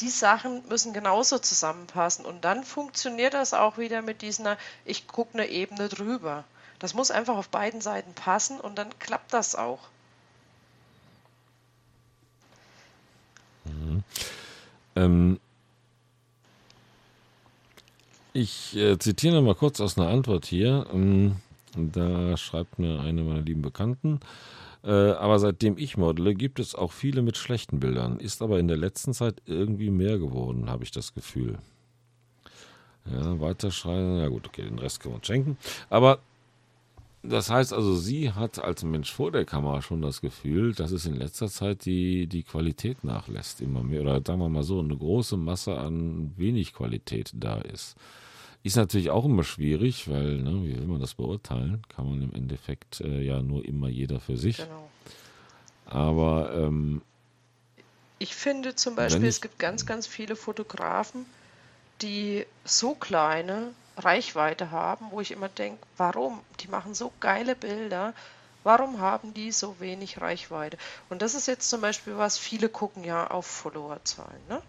die Sachen müssen genauso zusammenpassen. Und dann funktioniert das auch wieder mit dieser, ich gucke eine Ebene drüber. Das muss einfach auf beiden Seiten passen und dann klappt das auch. Mhm. Ähm, ich äh, zitiere mal kurz aus einer Antwort hier. Ähm, da schreibt mir eine meiner lieben Bekannten. Äh, aber seitdem ich modele, gibt es auch viele mit schlechten Bildern. Ist aber in der letzten Zeit irgendwie mehr geworden, habe ich das Gefühl. Ja, weiterschreiben. Ja gut, okay, den Rest können wir uns schenken. Aber das heißt also, sie hat als Mensch vor der Kamera schon das Gefühl, dass es in letzter Zeit die, die Qualität nachlässt, immer mehr. Oder sagen wir mal so, eine große Masse an wenig Qualität da ist. Ist natürlich auch immer schwierig, weil, ne, wie will man das beurteilen? Kann man im Endeffekt äh, ja nur immer jeder für sich. Genau. Aber ähm, ich finde zum Beispiel, es gibt ganz, ganz viele Fotografen, die so kleine Reichweite haben, wo ich immer denke, warum? Die machen so geile Bilder, warum haben die so wenig Reichweite? Und das ist jetzt zum Beispiel was, viele gucken ja auf Followerzahlen. Ne?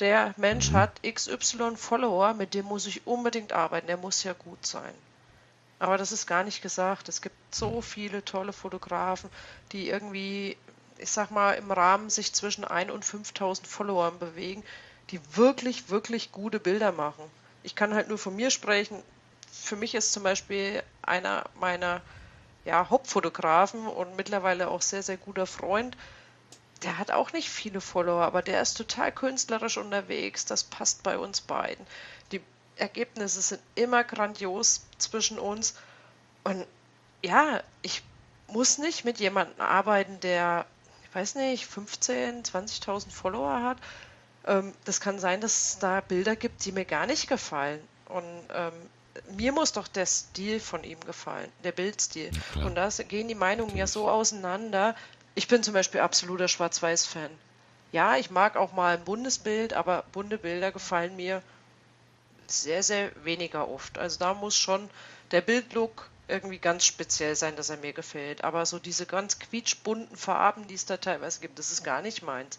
Der Mensch mhm. hat XY Follower, mit dem muss ich unbedingt arbeiten, der muss ja gut sein. Aber das ist gar nicht gesagt. Es gibt so viele tolle Fotografen, die irgendwie, ich sag mal, im Rahmen sich zwischen 1 und 5000 Followern bewegen, die wirklich, wirklich gute Bilder machen ich kann halt nur von mir sprechen. Für mich ist zum Beispiel einer meiner ja, Hauptfotografen und mittlerweile auch sehr, sehr guter Freund, der hat auch nicht viele Follower, aber der ist total künstlerisch unterwegs. Das passt bei uns beiden. Die Ergebnisse sind immer grandios zwischen uns. Und ja, ich muss nicht mit jemandem arbeiten, der, ich weiß nicht, 15, 20.000 Follower hat. Ähm, das kann sein, dass es da Bilder gibt, die mir gar nicht gefallen. Und ähm, mir muss doch der Stil von ihm gefallen, der Bildstil. Ja, und da gehen die Meinungen ja so auseinander, ich bin zum Beispiel absoluter Schwarz-Weiß-Fan. Ja, ich mag auch mal ein buntes Bild, aber bunte Bilder gefallen mir sehr, sehr weniger oft. Also da muss schon der Bildlook irgendwie ganz speziell sein, dass er mir gefällt. Aber so diese ganz quietschbunten Farben, die es da teilweise gibt, das ist gar nicht meins.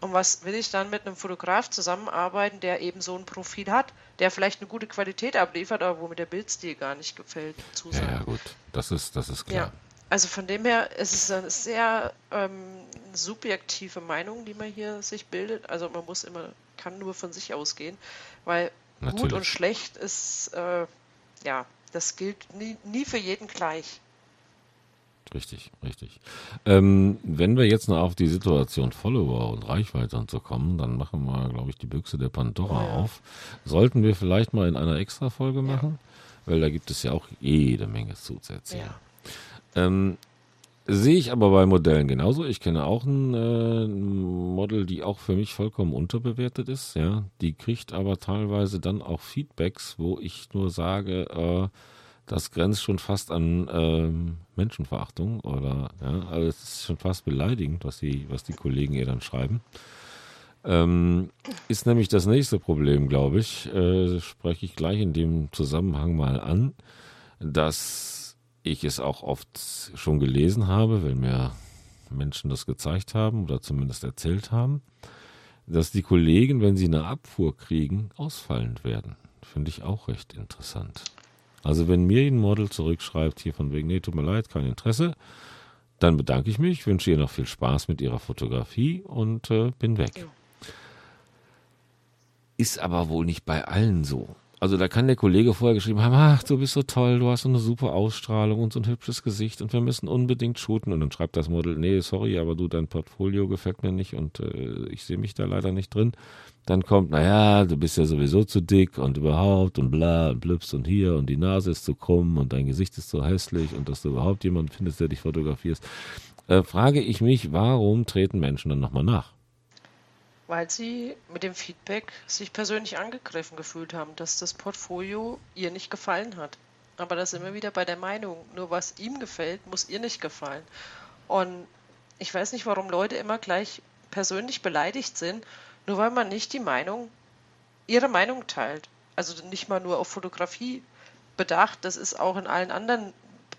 Und was will ich dann mit einem Fotograf zusammenarbeiten, der eben so ein Profil hat, der vielleicht eine gute Qualität abliefert, aber wo mir der Bildstil gar nicht gefällt? Ja, ja, gut, das ist, das ist klar. Ja. Also von dem her ist es eine sehr ähm, subjektive Meinung, die man hier sich bildet. Also man muss immer, kann nur von sich ausgehen, weil Natürlich. gut und schlecht ist, äh, ja, das gilt nie, nie für jeden gleich. Richtig, richtig. Ähm, wenn wir jetzt noch auf die Situation Follower und Reichweite und so kommen, dann machen wir, glaube ich, die Büchse der Pandora oh, ja. auf. Sollten wir vielleicht mal in einer Extra-Folge machen? Ja. Weil da gibt es ja auch jede Menge Zusätze. Ja. Ähm, Sehe ich aber bei Modellen genauso. Ich kenne auch ein äh, Model, die auch für mich vollkommen unterbewertet ist. Ja, die kriegt aber teilweise dann auch Feedbacks, wo ich nur sage, äh, das grenzt schon fast an äh, Menschenverachtung oder ja, also es ist schon fast beleidigend, was die, was die Kollegen ihr dann schreiben. Ähm, ist nämlich das nächste Problem, glaube ich. Äh, spreche ich gleich in dem Zusammenhang mal an, dass ich es auch oft schon gelesen habe, wenn mir Menschen das gezeigt haben oder zumindest erzählt haben, dass die Kollegen, wenn sie eine Abfuhr kriegen, ausfallend werden. Finde ich auch recht interessant. Also wenn mir ein Model zurückschreibt, hier von wegen, nee, tut mir leid, kein Interesse, dann bedanke ich mich, wünsche ihr noch viel Spaß mit ihrer Fotografie und äh, bin weg. Ist aber wohl nicht bei allen so. Also da kann der Kollege vorher geschrieben haben, ach, du bist so toll, du hast so eine super Ausstrahlung und so ein hübsches Gesicht und wir müssen unbedingt shooten. Und dann schreibt das Model, nee, sorry, aber du, dein Portfolio gefällt mir nicht und äh, ich sehe mich da leider nicht drin. Dann kommt, naja, du bist ja sowieso zu dick und überhaupt und bla und blüps und hier und die Nase ist zu krumm und dein Gesicht ist so hässlich und dass du überhaupt jemanden findest, der dich fotografierst. Äh, frage ich mich, warum treten Menschen dann nochmal nach? Weil sie mit dem Feedback sich persönlich angegriffen gefühlt haben, dass das Portfolio ihr nicht gefallen hat. Aber da sind wir wieder bei der Meinung, nur was ihm gefällt, muss ihr nicht gefallen. Und ich weiß nicht, warum Leute immer gleich persönlich beleidigt sind, nur weil man nicht die Meinung, ihre Meinung teilt. Also nicht mal nur auf Fotografie bedacht, das ist auch in allen anderen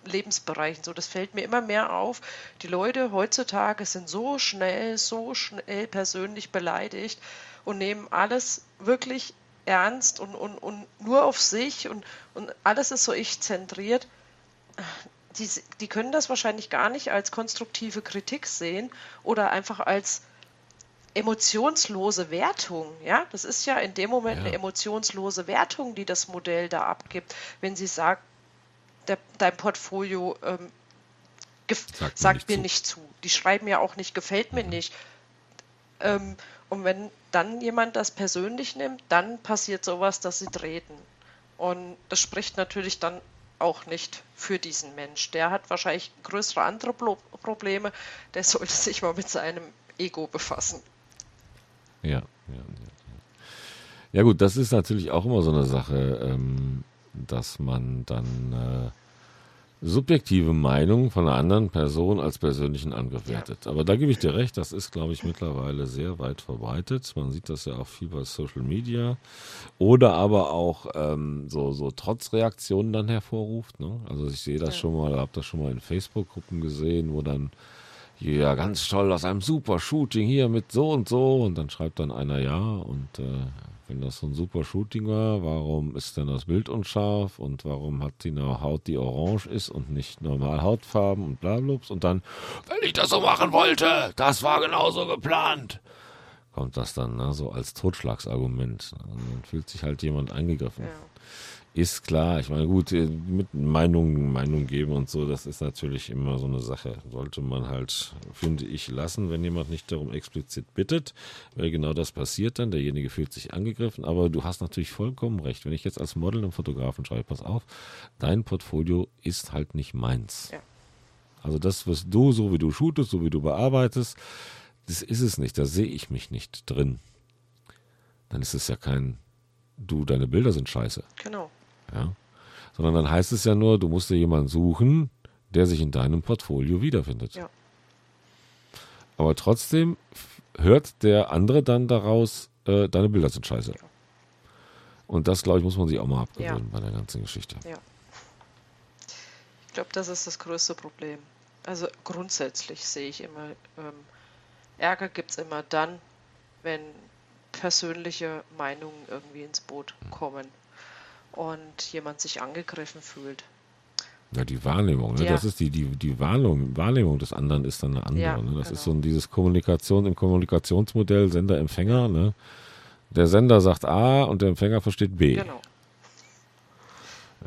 Lebensbereichen so. Das fällt mir immer mehr auf. Die Leute heutzutage sind so schnell, so schnell persönlich beleidigt und nehmen alles wirklich ernst und, und, und nur auf sich und, und alles ist so ich-zentriert. Die, die können das wahrscheinlich gar nicht als konstruktive Kritik sehen oder einfach als emotionslose Wertung, ja, das ist ja in dem Moment ja. eine emotionslose Wertung, die das Modell da abgibt, wenn sie sagt, der, dein Portfolio ähm, sagt, sagt mir, nicht, zu. zu. Die schreiben ja auch nicht, gefällt mir mhm. nicht. Ähm, und wenn dann jemand das persönlich nimmt, dann passiert sowas, dass sie treten. Und das spricht natürlich dann auch nicht für diesen Mensch. Der hat wahrscheinlich größere andere Probleme. Der sollte *laughs* sich mal mit seinem Ego befassen. Ja, ja, ja. Ja gut, das ist natürlich auch immer so eine Sache, ähm, dass man dann äh, subjektive Meinung von einer anderen Person als persönlichen Angriff wertet. Aber da gebe ich dir recht, das ist, glaube ich, mittlerweile sehr weit verbreitet. Man sieht das ja auch viel bei Social Media. Oder aber auch ähm, so, so Trotzreaktionen dann hervorruft. Ne? Also ich sehe das ja. schon mal, habe das schon mal in Facebook-Gruppen gesehen, wo dann ja, ganz toll aus einem super Shooting hier mit so und so und dann schreibt dann einer ja und äh, wenn das so ein super Shooting war, warum ist denn das Bild unscharf und warum hat die eine Haut, die orange ist und nicht normal Hautfarben und blablubs und dann, wenn ich das so machen wollte, das war genauso geplant. kommt das dann ne, so als Totschlagsargument. Dann fühlt sich halt jemand angegriffen. Ja. Ist klar, ich meine, gut, äh, mit Meinungen, Meinung geben und so, das ist natürlich immer so eine Sache. Sollte man halt, finde ich, lassen, wenn jemand nicht darum explizit bittet, weil genau das passiert dann, derjenige fühlt sich angegriffen, aber du hast natürlich vollkommen recht. Wenn ich jetzt als Model einem Fotografen schreibe, pass auf, dein Portfolio ist halt nicht meins. Ja. Also das, was du, so wie du shootest, so wie du bearbeitest, das ist es nicht, da sehe ich mich nicht drin. Dann ist es ja kein, du, deine Bilder sind scheiße. Genau. Ja? Sondern dann heißt es ja nur, du musst dir jemanden suchen, der sich in deinem Portfolio wiederfindet. Ja. Aber trotzdem hört der andere dann daraus, äh, deine Bilder sind scheiße. Ja. Und das, glaube ich, muss man sich auch mal abgewöhnen bei der ganzen Geschichte. Ich glaube, das ist das größte Problem. Also grundsätzlich sehe ich immer, ähm, Ärger gibt es immer dann, wenn persönliche Meinungen irgendwie ins Boot kommen und jemand sich angegriffen fühlt. Ja, die Wahrnehmung, ne? Ja. das ist die, die, die Wahrnehmung, Wahrnehmung des anderen ist dann eine andere. Ja, ne? Das genau. ist so ein, dieses Kommunikation im Kommunikationsmodell Sender-Empfänger. Ne? Der Sender sagt A und der Empfänger versteht B. Genau.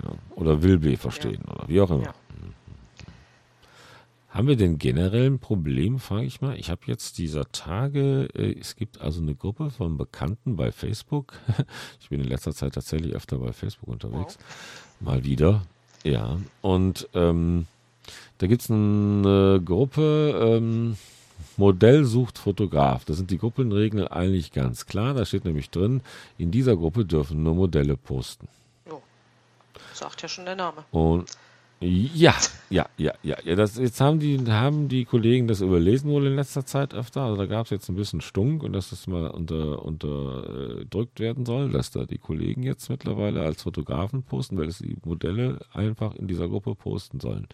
Ja. Oder will B verstehen oder wie auch immer. Ja. Haben wir denn generell ein Problem, frage ich mal. Ich habe jetzt dieser Tage, äh, es gibt also eine Gruppe von Bekannten bei Facebook. *laughs* Ich bin in letzter Zeit tatsächlich öfter bei Facebook unterwegs. Mal wieder. Ja. Und ähm, da gibt es eine Gruppe, ähm, Modell sucht Fotograf. Da sind die Gruppenregeln eigentlich ganz klar. Da steht nämlich drin, in dieser Gruppe dürfen nur Modelle posten. Jo. Sagt ja schon der Name. Und ja, ja, ja, ja, ja. Das, jetzt haben die, haben die Kollegen das überlesen wohl in letzter Zeit öfter. Also da gab es jetzt ein bisschen Stunk und dass das mal unter, unterdrückt werden soll, dass da die Kollegen jetzt mittlerweile als Fotografen posten, weil es die Modelle einfach in dieser Gruppe posten sollen.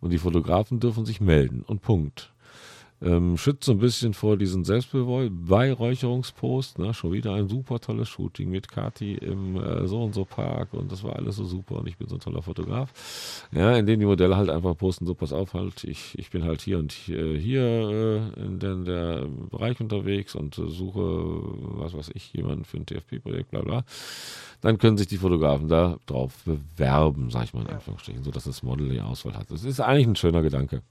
Und die Fotografen dürfen sich melden und Punkt. Ähm, schützt so ein bisschen vor diesen Selbstbeweihräucherungspost. Ne? Schon wieder ein super tolles Shooting mit Kati im äh, so und so Park und das war alles so super und ich bin so ein toller Fotograf. Ja, in dem die Modelle halt einfach posten, so pass auf halt, ich, ich bin halt hier und hier, hier äh, in der, der Bereich unterwegs und äh, suche, was weiß ich, jemanden für ein TFP-Projekt, bla bla. Dann können sich die Fotografen da drauf bewerben, sag ich mal in. Anführungsstrichen, so dass das Model die Auswahl hat. Das ist eigentlich ein schöner Gedanke.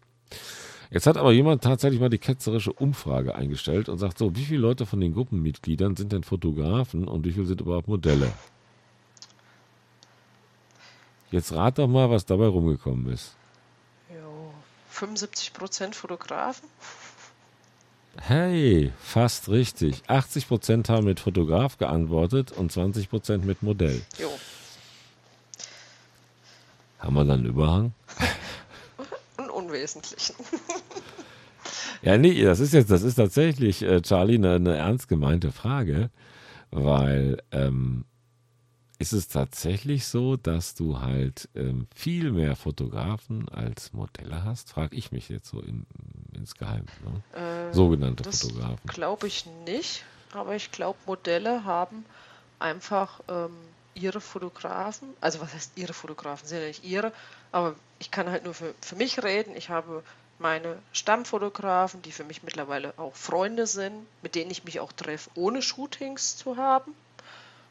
Jetzt hat aber jemand tatsächlich mal die ketzerische Umfrage eingestellt und sagt so, wie viele Leute von den Gruppenmitgliedern sind denn Fotografen und wie viele sind überhaupt Modelle? Jetzt rat doch mal, was dabei rumgekommen ist. Jo. 75% Fotografen? Hey, fast richtig. 80% haben mit Fotograf geantwortet und 20% mit Modell. Jo. Haben wir dann einen Überhang? *laughs* Einen unwesentlichen. *laughs* Ja, nee, das ist jetzt, das ist tatsächlich, äh, Charlie, eine, eine ernst gemeinte Frage, weil ähm, ist es tatsächlich so, dass du halt ähm, viel mehr Fotografen als Modelle hast? Frag ich mich jetzt so in, insgeheim. Ne? Äh, Sogenannte das Fotografen. Glaube ich nicht, aber ich glaube, Modelle haben einfach ähm, ihre Fotografen, also was heißt ihre Fotografen, sind ja nicht ihre, aber ich kann halt nur für, für mich reden. Ich habe meine Stammfotografen, die für mich mittlerweile auch Freunde sind, mit denen ich mich auch treffe, ohne Shootings zu haben.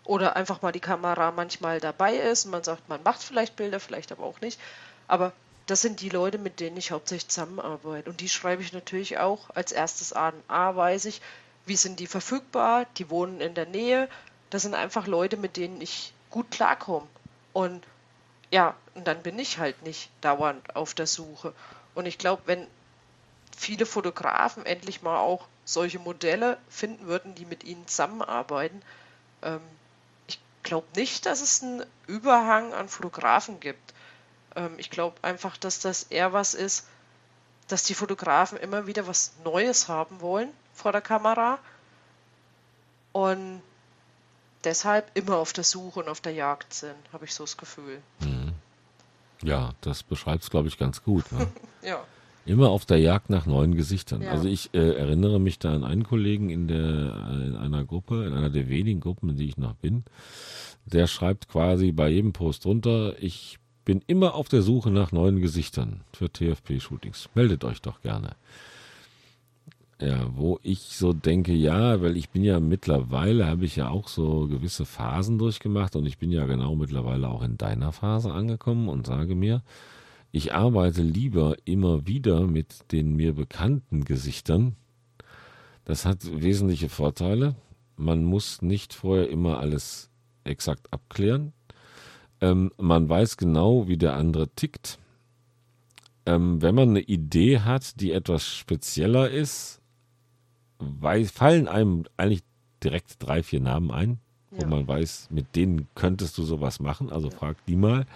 Oder einfach mal die Kamera manchmal dabei ist und man sagt, man macht vielleicht Bilder, vielleicht aber auch nicht. Aber das sind die Leute, mit denen ich hauptsächlich zusammenarbeite. Und die schreibe ich natürlich auch als erstes an. A, weiß ich, wie sind die verfügbar, die wohnen in der Nähe. Das sind einfach Leute, mit denen ich gut klarkomme. Und ja, und dann bin ich halt nicht dauernd auf der Suche. Und ich glaube, wenn viele Fotografen endlich mal auch solche Modelle finden würden, die mit ihnen zusammenarbeiten, ähm, ich glaube nicht, dass es einen Überhang an Fotografen gibt. Ähm, ich glaube einfach, dass das eher was ist, dass die Fotografen immer wieder was Neues haben wollen vor der Kamera und deshalb immer auf der Suche und auf der Jagd sind, habe ich so das Gefühl. Ja, das beschreibt es, glaube ich, ganz gut. Ne? *laughs* Ja. Immer auf der Jagd nach neuen Gesichtern. Ja. Also ich äh, erinnere mich da an einen Kollegen in der in einer Gruppe, in einer der wenigen Gruppen, in die ich noch bin. Der schreibt quasi bei jedem Post drunter, ich bin immer auf der Suche nach neuen Gesichtern für TFP-Shootings. Meldet euch doch gerne. Ja, wo ich so denke, ja, weil ich bin ja mittlerweile, habe ich ja auch so gewisse Phasen durchgemacht und ich bin ja genau mittlerweile auch in deiner Phase angekommen und sage mir, ich arbeite lieber immer wieder mit den mir bekannten Gesichtern. Das hat wesentliche Vorteile. Man muss nicht vorher immer alles exakt abklären. Ähm, man weiß genau, wie der andere tickt. Ähm, wenn man eine Idee hat, die etwas spezieller ist, weiß, fallen einem eigentlich direkt drei, vier Namen ein, wo ja. man weiß, mit denen könntest du sowas machen. Also ja. frag die mal.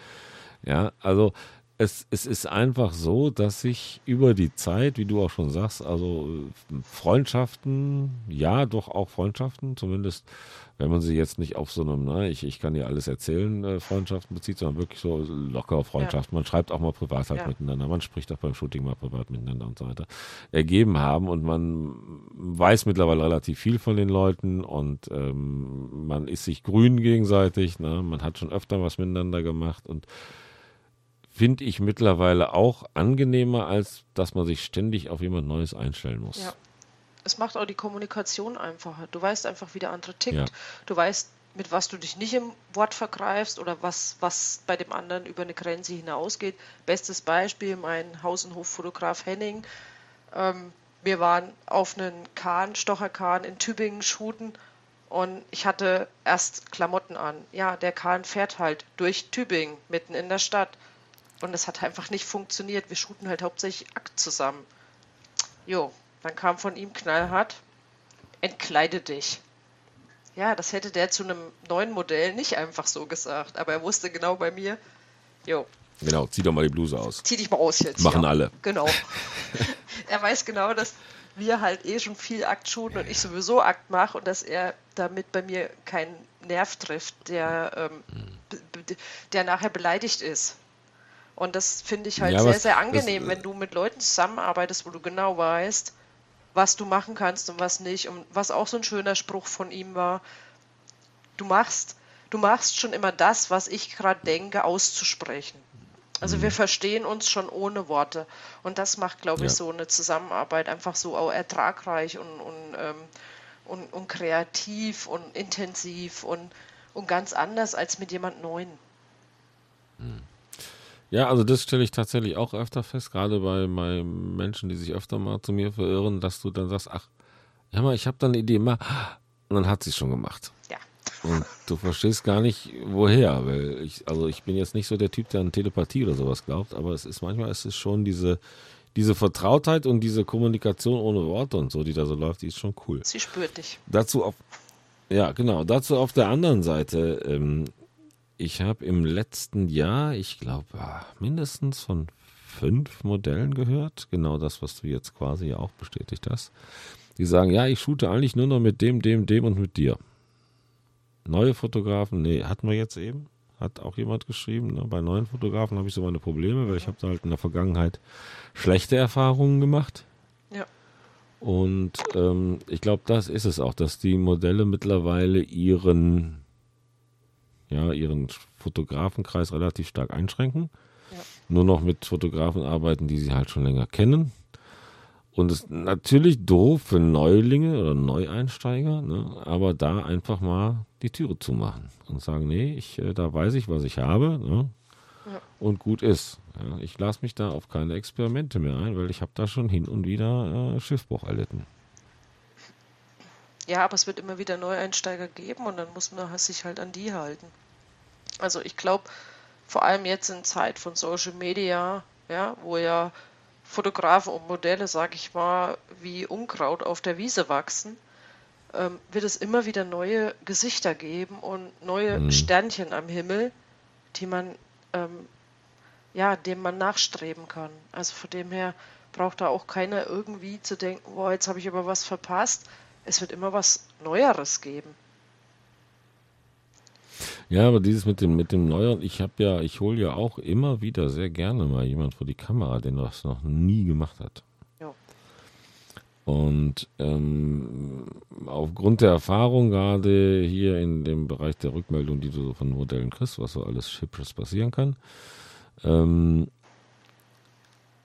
Ja, also es, es ist einfach so, dass sich über die Zeit, wie du auch schon sagst, also Freundschaften, ja, doch auch Freundschaften, zumindest wenn man sie jetzt nicht auf so einem, ne, ich, ich kann dir alles erzählen, äh, Freundschaften bezieht, sondern wirklich so lockere Freundschaften. Ja. Man schreibt auch mal privat halt ja. miteinander, man spricht auch beim Shooting mal privat miteinander und so weiter, ergeben haben und man weiß mittlerweile relativ viel von den Leuten und ähm, man ist sich grün gegenseitig, ne? man hat schon öfter was miteinander gemacht und finde ich mittlerweile auch angenehmer, als dass man sich ständig auf jemand Neues einstellen muss. Ja es macht auch die Kommunikation einfacher. Du weißt einfach, wie der andere tickt. Ja. Du weißt, mit was du dich nicht im Wort vergreifst oder was, was bei dem anderen über eine Grenze hinausgeht. Bestes Beispiel, mein Haus- und Hoffotograf Henning. Ähm, wir waren auf einen Kahn, Stocherkahn in Tübingen shooten und ich hatte erst Klamotten an. Ja, der Kahn fährt halt durch Tübingen, mitten in der Stadt. Und es hat einfach nicht funktioniert. Wir shooten halt hauptsächlich Akt zusammen. Jo, dann kam von ihm knallhart, entkleide dich. Ja, das hätte der zu einem neuen Modell nicht einfach so gesagt, aber er wusste genau bei mir, jo. Genau, zieh doch mal die Bluse aus. Zieh dich mal aus jetzt. Machen ja. alle. Genau. *laughs* er weiß genau, dass wir halt eh schon viel Akt shooten und ich sowieso Akt mache und dass er damit bei mir keinen Nerv trifft, der, ähm, der nachher beleidigt ist. Und das finde ich halt ja, sehr, sehr angenehm, das, wenn du mit Leuten zusammenarbeitest, wo du genau weißt, was du machen kannst und was nicht. Und was auch so ein schöner Spruch von ihm war, du machst, du machst schon immer das, was ich gerade denke, auszusprechen. Also mhm. wir verstehen uns schon ohne Worte. Und das macht, glaube ich, ja. so eine Zusammenarbeit einfach so auch ertragreich und, und, ähm, und, und kreativ und intensiv und, und ganz anders als mit jemand Neuen. Mhm. Ja, also das stelle ich tatsächlich auch öfter fest, gerade bei, bei Menschen, die sich öfter mal zu mir verirren, dass du dann sagst, ach, ja mal, ich habe da eine Idee, mal, und dann hat sie schon gemacht. Ja. Und du verstehst gar nicht, woher, weil ich, also ich bin jetzt nicht so der Typ, der an Telepathie oder sowas glaubt, aber es ist manchmal ist es schon diese, diese Vertrautheit und diese Kommunikation ohne Worte und so, die da so läuft, die ist schon cool. Sie spürt dich. Dazu auf, ja, genau. Dazu auf der anderen Seite ähm, ich habe im letzten Jahr, ich glaube, mindestens von fünf Modellen gehört. Genau das, was du jetzt quasi auch bestätigt hast. Die sagen, ja, ich shoote eigentlich nur noch mit dem, dem, dem und mit dir. Neue Fotografen, nee, hatten wir jetzt eben. Hat auch jemand geschrieben. Ne? Bei neuen Fotografen habe ich so meine Probleme, weil ich habe da halt in der Vergangenheit schlechte Erfahrungen gemacht. Ja. Und ähm, ich glaube, das ist es auch, dass die Modelle mittlerweile ihren ja, ihren Fotografenkreis relativ stark einschränken. Ja. Nur noch mit Fotografen arbeiten, die sie halt schon länger kennen. Und es ist natürlich doof für Neulinge oder Neueinsteiger, ne? aber da einfach mal die Türe zumachen und sagen, nee, ich, äh, da weiß ich, was ich habe ne? ja. und gut ist. Ja, ich lasse mich da auf keine Experimente mehr ein, weil ich habe da schon hin und wieder äh, Schiffbruch erlitten. Ja, aber es wird immer wieder Neueinsteiger geben und dann muss man sich halt an die halten. Also ich glaube, vor allem jetzt in Zeit von Social Media, ja, wo ja Fotografen und Modelle, sag ich mal, wie Unkraut auf der Wiese wachsen, ähm, wird es immer wieder neue Gesichter geben und neue mhm. Sternchen am Himmel, die man, ähm, ja, dem man nachstreben kann. Also von dem her braucht da auch keiner irgendwie zu denken, boah, jetzt habe ich aber was verpasst es wird immer was Neueres geben. Ja, aber dieses mit dem, mit dem Neueren, ich habe ja, ich hole ja auch immer wieder sehr gerne mal jemand vor die Kamera, der das noch nie gemacht hat. Ja. Und ähm, aufgrund der Erfahrung gerade hier in dem Bereich der Rückmeldung, die du so von Modellen kriegst, was so alles Hübsches passieren kann, ähm,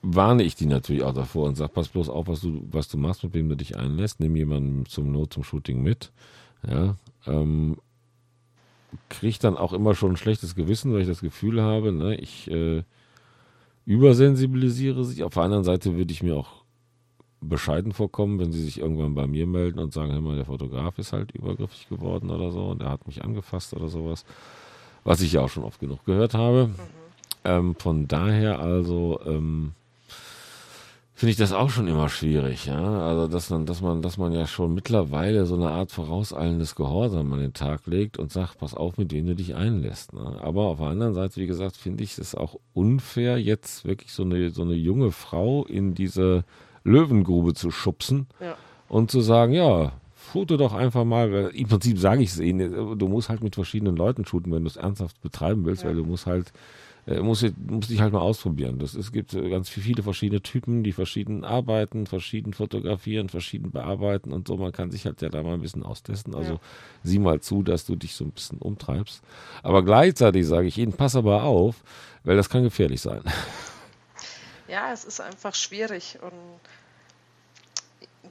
warne ich die natürlich auch davor und sage, pass bloß auf, was du, was du machst, mit wem du dich einlässt. Nimm jemanden zum Not zum Shooting mit. Ja, ähm, kriege dann auch immer schon ein schlechtes Gewissen, weil ich das Gefühl habe, ne, ich äh, übersensibilisiere sich. Auf der anderen Seite würde ich mir auch bescheiden vorkommen, wenn sie sich irgendwann bei mir melden und sagen, hör mal, der Fotograf ist halt übergriffig geworden oder so und er hat mich angefasst oder sowas. Was ich ja auch schon oft genug gehört habe. Mhm. Ähm, von daher also ähm, finde ich das auch schon immer schwierig, ja. Also dass man, dass man, dass man ja schon mittlerweile so eine Art vorauseilendes Gehorsam an den Tag legt und sagt, pass auf, mit wem du dich einlässt. Ne? Aber auf der anderen Seite, wie gesagt, finde ich es auch unfair, jetzt wirklich so eine, so eine junge Frau in diese Löwengrube zu schubsen ja. und zu sagen, ja, foto doch einfach mal, weil im Prinzip sage ich es ihnen, du musst halt mit verschiedenen Leuten shooten, wenn du es ernsthaft betreiben willst, ja. weil du musst halt muss, muss ich halt mal ausprobieren. Das, es gibt äh, ganz viele verschiedene Typen, die verschieden arbeiten, verschieden fotografieren, verschieden bearbeiten und so. Man kann sich halt ja da mal ein bisschen austesten. Also ja. sieh mal zu, dass du dich so ein bisschen umtreibst. Aber gleichzeitig sage ich ihnen, pass aber auf, weil das kann gefährlich sein. Ja, es ist einfach schwierig und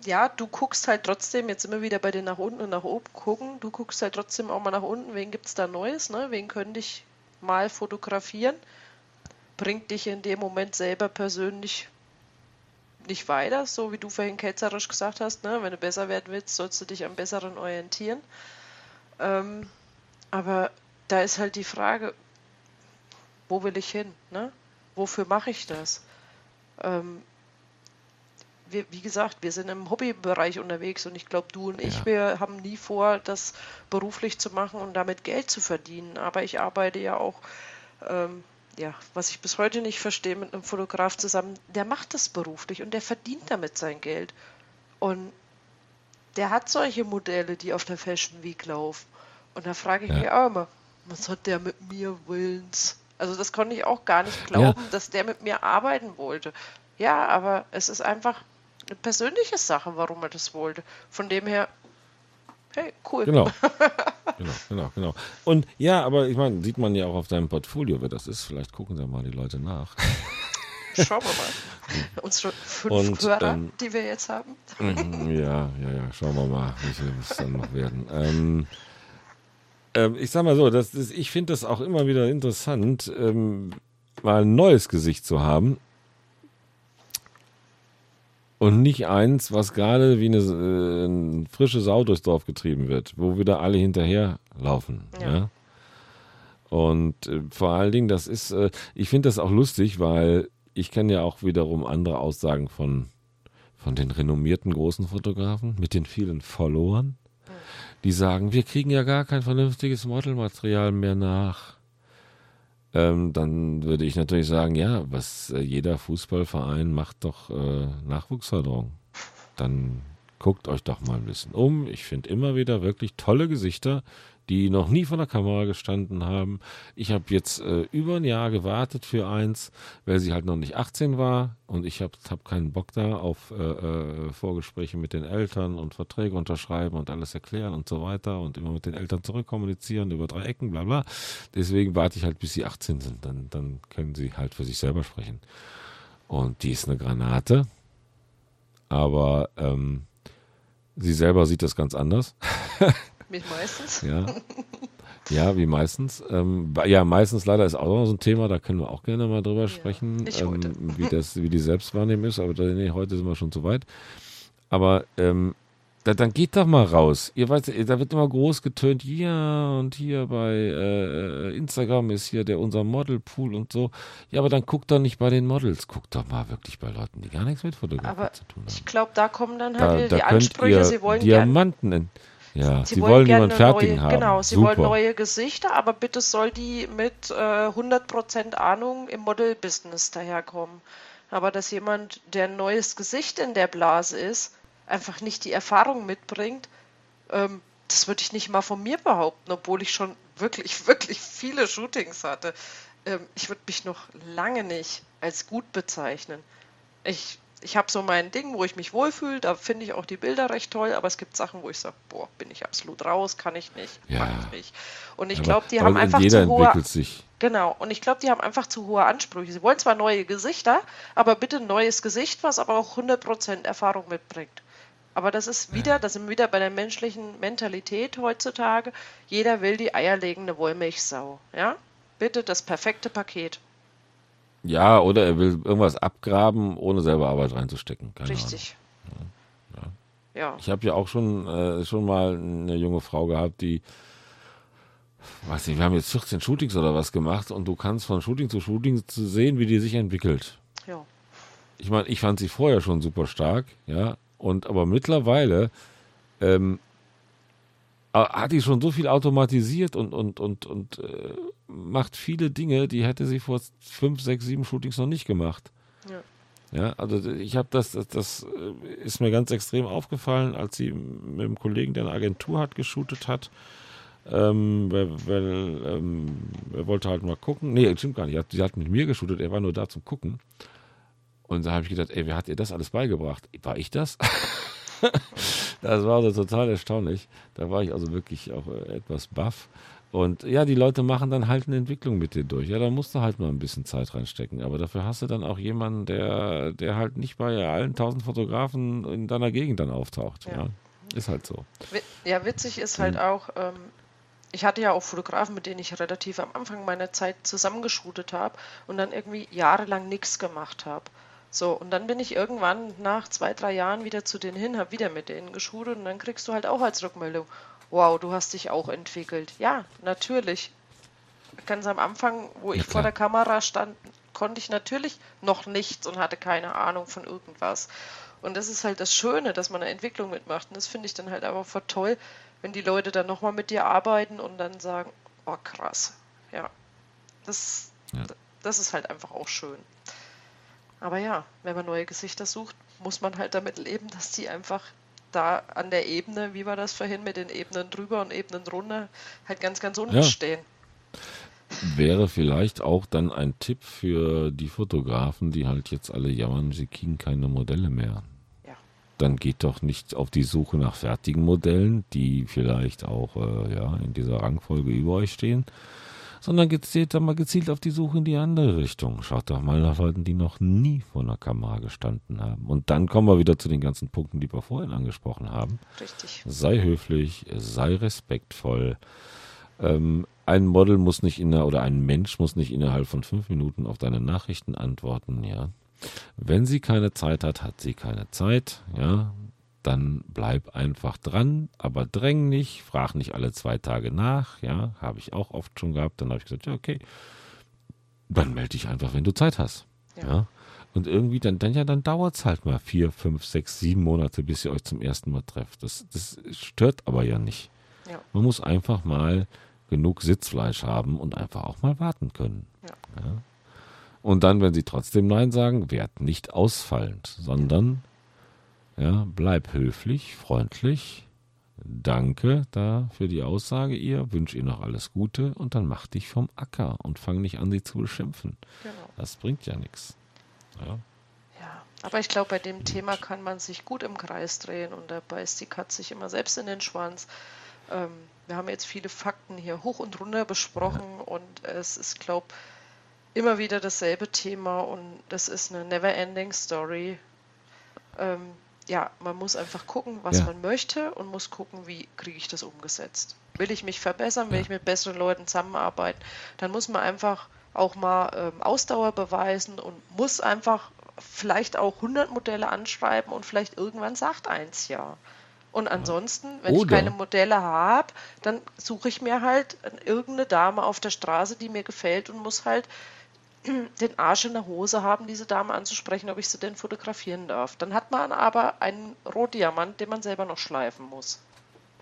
ja, du guckst halt trotzdem, jetzt immer wieder bei den nach unten und nach oben gucken, du guckst halt trotzdem auch mal nach unten, wen gibt es da Neues, ne? wen könnte ich mal fotografieren, bringt dich in dem Moment selber persönlich nicht weiter, so wie du vorhin ketzerisch gesagt hast, ne? wenn du besser werden willst, sollst du dich am Besseren orientieren. Ähm, aber da ist halt die Frage, wo will ich hin? Ne? Wofür mache ich das? Ähm, wir, wie gesagt, wir sind im Hobbybereich unterwegs und ich glaube, du und ich, ja. wir haben nie vor, das beruflich zu machen und damit Geld zu verdienen. Aber ich arbeite ja auch, ähm, ja, was ich bis heute nicht verstehe, mit einem Fotograf zusammen, der macht das beruflich und der verdient damit sein Geld. Und der hat solche Modelle, die auf der Fashion Week laufen. Und da frage ich ja. mich auch immer, was hat der mit mir willens? Also das konnte ich auch gar nicht glauben, ja. dass der mit mir arbeiten wollte. Ja, aber es ist einfach persönliche Sache, warum er das wollte. Von dem her, hey, cool. Genau. *laughs* genau, genau, genau. Und ja, aber ich meine, sieht man ja auch auf deinem Portfolio, wer das ist. Vielleicht gucken da mal die Leute nach. *laughs* Schauen wir mal. *laughs* Unsere fünf und, Hörer, ähm, die wir jetzt haben. Mhm, ja, ja, ja, schauen wir mal, wie viele es dann noch werden. Ähm, ähm, ich sag mal so, das, das, ich finde das auch immer wieder interessant, ähm, mal ein neues Gesicht zu haben und nicht eins, was gerade wie eine, äh, ein frisches Sau durchs Dorf getrieben wird, wo wieder alle hinterherlaufen. Ja. ja? Und äh, vor allen Dingen, das ist, äh, ich finde das auch lustig, weil ich kenne ja auch wiederum andere Aussagen von, von den renommierten großen Fotografen mit den vielen Followern, die sagen, wir kriegen ja gar kein vernünftiges Modelmaterial mehr nach ähm, dann würde ich natürlich sagen, ja, was äh, jeder Fußballverein macht doch äh, Nachwuchsförderung. Dann guckt euch doch mal ein bisschen um. Ich finde immer wieder wirklich tolle Gesichter, die noch nie vor der Kamera gestanden haben. Ich habe jetzt äh, über ein Jahr gewartet für eins, weil sie halt noch nicht 18 war und ich habe hab keinen Bock da auf äh, äh, Vorgespräche mit den Eltern und Verträge unterschreiben und alles erklären und so weiter und immer mit den Eltern zurückkommunizieren über drei Ecken, bla bla. Deswegen warte ich halt, bis sie 18 sind. Dann, dann können sie halt für sich selber sprechen. Und die ist eine Granate. Aber ähm, sie selber sieht das ganz anders. *laughs* Wie meistens. Ja. *laughs* Ja, wie meistens. Ähm, ja, meistens leider ist auch noch so ein Thema, da können wir auch gerne mal drüber ja, sprechen, ähm, wie, das, wie die Selbstwahrnehmung ist, aber da, nee, heute sind wir schon zu weit. Aber ähm, da, dann geht doch mal raus. Ihr weißt, da wird immer groß getönt, ja, und hier bei äh, Instagram ist hier der unser Modelpool und so. Ja, aber dann guckt doch nicht bei den Models, guckt doch mal wirklich bei Leuten, die gar nichts mit Fotografie zu tun haben. Ich glaube, da kommen dann halt da, wieder da die Ansprüche, sie wollen Diamanten gern, ja, sie, sie wollen, wollen jemanden fertigen neue, haben. Genau, sie Super. wollen neue Gesichter, aber bitte soll die mit äh, 100% Ahnung im Model-Business daherkommen. Aber dass jemand, der ein neues Gesicht in der Blase ist, einfach nicht die Erfahrung mitbringt, ähm, das würde ich nicht mal von mir behaupten, obwohl ich schon wirklich, *laughs* wirklich viele Shootings hatte. Ähm, ich würde mich noch lange nicht als gut bezeichnen. Ich ich habe so mein Ding, wo ich mich wohlfühle, da finde ich auch die Bilder recht toll, aber es gibt Sachen, wo ich sage, boah, bin ich absolut raus, kann ich nicht, ja. mag ich nicht. Und ich glaube, die haben einfach jeder zu hohe, entwickelt sich. Genau. Und ich glaube, die haben einfach zu hohe Ansprüche. Sie wollen zwar neue Gesichter, aber bitte ein neues Gesicht, was aber auch 100% Erfahrung mitbringt. Aber das ist wieder, das sind wir wieder bei der menschlichen Mentalität heutzutage. Jeder will die eierlegende Wollmilchsau. Ja? Bitte das perfekte Paket. Ja, oder er will irgendwas abgraben, ohne selber Arbeit reinzustecken. Keine Richtig. Ja. ja. Ich habe ja auch schon, äh, schon mal eine junge Frau gehabt, die, weiß nicht, wir haben jetzt 14 Shootings oder was gemacht und du kannst von Shooting zu Shooting zu sehen, wie die sich entwickelt. Ja. Ich meine, ich fand sie vorher schon super stark, ja, und aber mittlerweile ähm, hat die schon so viel automatisiert und, und, und, und äh, macht viele Dinge, die hätte sie vor fünf, sechs, sieben Shootings noch nicht gemacht. Ja. Ja, also ich habe das, das, das äh, ist mir ganz extrem aufgefallen, als sie mit einem Kollegen, der eine Agentur hat, geshootet hat. Ähm, weil, weil ähm, er wollte halt mal gucken. Nee, stimmt gar nicht. Sie hat mit mir geshootet, er war nur da zum Gucken. Und da habe ich gedacht, ey, wer hat ihr das alles beigebracht? War ich das? *laughs* *laughs* das war also total erstaunlich. Da war ich also wirklich auch äh, etwas baff. Und ja, die Leute machen dann halt eine Entwicklung mit dir durch. Ja, da musst du halt mal ein bisschen Zeit reinstecken. Aber dafür hast du dann auch jemanden, der, der halt nicht bei allen tausend Fotografen in deiner Gegend dann auftaucht. Ja. ja. Ist halt so. Ja, witzig ist halt mhm. auch, ähm, ich hatte ja auch Fotografen, mit denen ich relativ am Anfang meiner Zeit zusammengeschootet habe und dann irgendwie jahrelang nichts gemacht habe. So, und dann bin ich irgendwann nach zwei, drei Jahren wieder zu denen hin, habe wieder mit denen geschult und dann kriegst du halt auch als Rückmeldung, wow, du hast dich auch entwickelt. Ja, natürlich. Ganz am Anfang, wo ich ja, vor der Kamera stand, konnte ich natürlich noch nichts und hatte keine Ahnung von irgendwas. Und das ist halt das Schöne, dass man eine Entwicklung mitmacht. Und das finde ich dann halt einfach voll toll, wenn die Leute dann nochmal mit dir arbeiten und dann sagen, oh krass, ja. Das, ja. das ist halt einfach auch schön. Aber ja, wenn man neue Gesichter sucht, muss man halt damit leben, dass die einfach da an der Ebene, wie war das vorhin mit den Ebenen drüber und Ebenen drunter, halt ganz, ganz unten ja. stehen. Wäre vielleicht auch dann ein Tipp für die Fotografen, die halt jetzt alle jammern, sie kriegen keine Modelle mehr. Ja. Dann geht doch nicht auf die Suche nach fertigen Modellen, die vielleicht auch äh, ja, in dieser Rangfolge über euch stehen, sondern gezielt mal gezielt auf die Suche in die andere Richtung. Schaut doch mal nach Leuten, die noch nie vor einer Kamera gestanden haben. Und dann kommen wir wieder zu den ganzen Punkten, die wir vorhin angesprochen haben. Richtig. Sei höflich, sei respektvoll. Ähm, ein Model muss nicht in oder ein Mensch muss nicht innerhalb von fünf Minuten auf deine Nachrichten antworten, ja. Wenn sie keine Zeit hat, hat sie keine Zeit, ja dann bleib einfach dran, aber dräng nicht, frag nicht alle zwei Tage nach, ja, habe ich auch oft schon gehabt. Dann habe ich gesagt, ja, okay, dann melde dich einfach, wenn du Zeit hast. Ja. ja? Und irgendwie, dann, dann ja, dann dauert es halt mal vier, fünf, sechs, sieben Monate, bis ihr euch zum ersten Mal trefft. Das, das stört aber ja nicht. Ja. Man muss einfach mal genug Sitzfleisch haben und einfach auch mal warten können. Ja. ja? Und dann, wenn sie trotzdem Nein sagen, werd nicht ausfallend, sondern ja, bleib höflich, freundlich. Danke da für die Aussage ihr, wünsche ihr noch alles Gute und dann mach dich vom Acker und fang nicht an, sie zu beschimpfen. Genau. Das bringt ja nichts. Ja. ja, aber ich glaube, bei dem Gut. Thema kann man sich gut im Kreis drehen und da beißt die Katze sich immer selbst in den Schwanz. Ähm, wir haben jetzt viele Fakten hier hoch und runter besprochen ja. und es ist, glaube immer wieder dasselbe Thema und das ist eine never-ending Story. Ähm, ja, man muss einfach gucken, was ja. man möchte und muss gucken, wie kriege ich das umgesetzt. Will ich mich verbessern, will ja. ich mit besseren Leuten zusammenarbeiten, dann muss man einfach auch mal ähm, Ausdauer beweisen und muss einfach vielleicht auch 100 Modelle anschreiben und vielleicht irgendwann sagt eins ja. Und ansonsten, wenn Oder. ich keine Modelle habe, dann suche ich mir halt irgendeine Dame auf der Straße, die mir gefällt und muss halt den Arsch in der Hose haben, diese Dame anzusprechen, ob ich sie denn fotografieren darf. Dann hat man aber einen Rotdiamant, den man selber noch schleifen muss.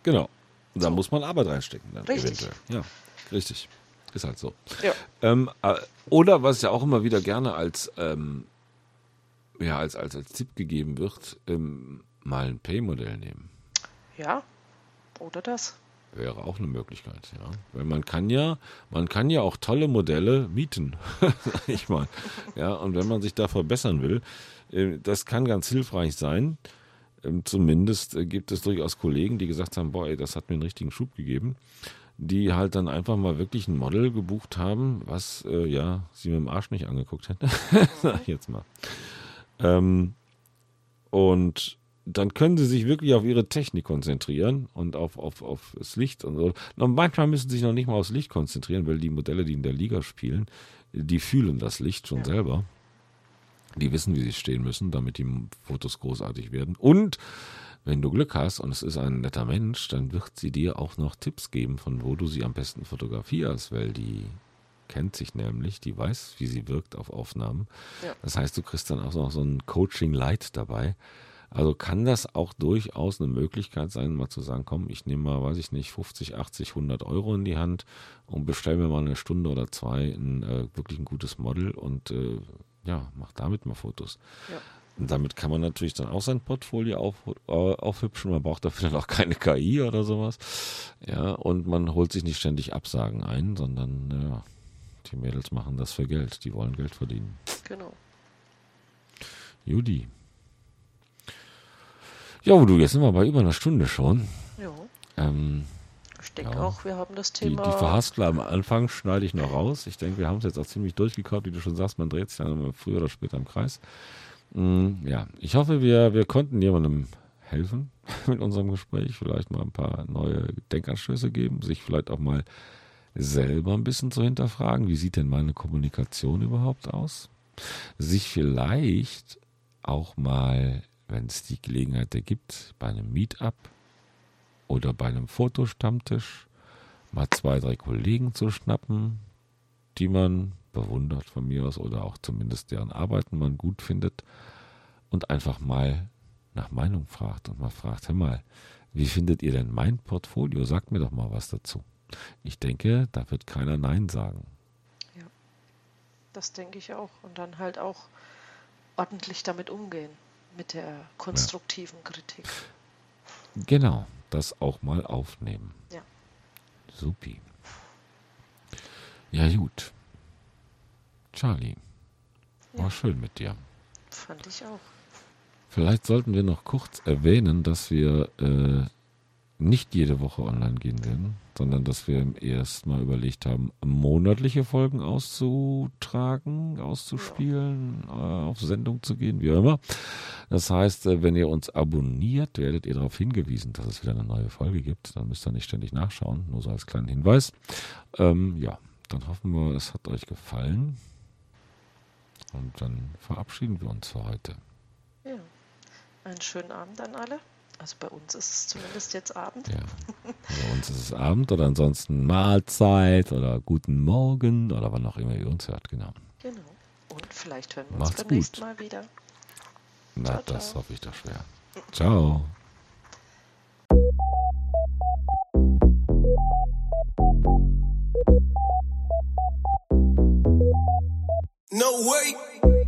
Genau. Da so. muss man Arbeit reinstecken. Dann richtig. Eventuell. Ja, richtig. Ist halt so. Ja. Ähm, äh, oder was ja auch immer wieder gerne als, ähm, ja, als, als, als Tipp gegeben wird, ähm, mal ein Pay-Modell nehmen. Ja, oder das. Wäre auch eine Möglichkeit, ja. Weil man kann ja, man kann ja auch tolle Modelle mieten, *laughs* sag ich mal. Ja, und wenn man sich da verbessern will, äh, das kann ganz hilfreich sein. Ähm, zumindest äh, gibt es durchaus Kollegen, die gesagt haben, boah, ey, das hat mir einen richtigen Schub gegeben. die halt dann einfach mal wirklich ein Model gebucht haben, was äh, ja sie mit dem Arsch nicht angeguckt hätte, *laughs* sag ich jetzt mal. Ähm, und dann können sie sich wirklich auf ihre Technik konzentrieren und auf, auf, auf das Licht und so. Und manchmal müssen sie sich noch nicht mal aufs Licht konzentrieren, weil die Modelle, die in der Liga spielen, die fühlen das Licht schon ja. selber. Die wissen, wie sie stehen müssen, damit die Fotos großartig werden. Und wenn du Glück hast und es ist ein netter Mensch, dann wird sie dir auch noch Tipps geben, von wo du sie am besten fotografierst, weil die kennt sich nämlich, die weiß, wie sie wirkt auf Aufnahmen. Ja. Das heißt, du kriegst dann auch noch so ein Coaching Light dabei. Also kann das auch durchaus eine Möglichkeit sein, mal zu sagen, komm, ich nehme mal, weiß ich nicht, 50, 80, 100 Euro in die Hand und bestelle mir mal eine Stunde oder zwei ein äh, wirklich ein gutes Model und äh, ja, mach damit mal Fotos. Ja. Und damit kann man natürlich dann auch sein Portfolio auf, äh, aufhübschen. Man braucht dafür dann auch keine KI oder sowas. Ja, und man holt sich nicht ständig Absagen ein, sondern ja, die Mädels machen das für Geld. Die wollen Geld verdienen. Genau. Judy. Ja, du, jetzt sind wir bei über einer Stunde schon. Ja. Ähm, ich denke ja. auch, wir haben das Thema. Die, die Verhaspler am Anfang schneide ich noch raus. Ich denke, wir haben es jetzt auch ziemlich durchgekaut, wie du schon sagst. Man dreht sich dann früher oder später im Kreis. Mm, ja, ich hoffe, wir, wir konnten jemandem helfen *laughs* mit unserem Gespräch. Vielleicht mal ein paar neue Denkanstöße geben, sich vielleicht auch mal selber ein bisschen zu hinterfragen. Wie sieht denn meine Kommunikation überhaupt aus? Sich vielleicht auch mal wenn es die Gelegenheit ergibt, bei einem Meetup oder bei einem Fotostammtisch mal zwei, drei Kollegen zu schnappen, die man bewundert von mir aus oder auch zumindest deren Arbeiten man gut findet und einfach mal nach Meinung fragt und mal fragt, hör mal, wie findet ihr denn mein Portfolio? Sagt mir doch mal was dazu. Ich denke, da wird keiner Nein sagen. Ja, das denke ich auch. Und dann halt auch ordentlich damit umgehen mit der konstruktiven ja. Kritik. Genau, das auch mal aufnehmen. Ja. Supi. Ja, gut. Charlie, war ja. schön mit dir. Fand ich auch. Vielleicht sollten wir noch kurz erwähnen, dass wir äh, nicht jede Woche online gehen werden, sondern dass wir erst mal überlegt haben, monatliche Folgen auszutragen, auszuspielen, äh, auf Sendung zu gehen, wie auch immer. Das heißt, äh, wenn ihr uns abonniert, werdet ihr darauf hingewiesen, dass es wieder eine neue Folge gibt. Dann müsst ihr nicht ständig nachschauen, nur so als kleinen Hinweis. Ähm, ja, dann hoffen wir, es hat euch gefallen. Und dann verabschieden wir uns für heute. Ja, einen schönen Abend an alle. Also bei uns ist es zumindest jetzt Abend. Ja. Bei uns ist es Abend oder ansonsten Mahlzeit oder guten Morgen oder wann auch immer ihr uns hört, genau. Genau. Und vielleicht hören wir uns beim gut. nächsten Mal wieder. Na, ciao, das ciao. hoffe ich doch schwer. Ciao. No way.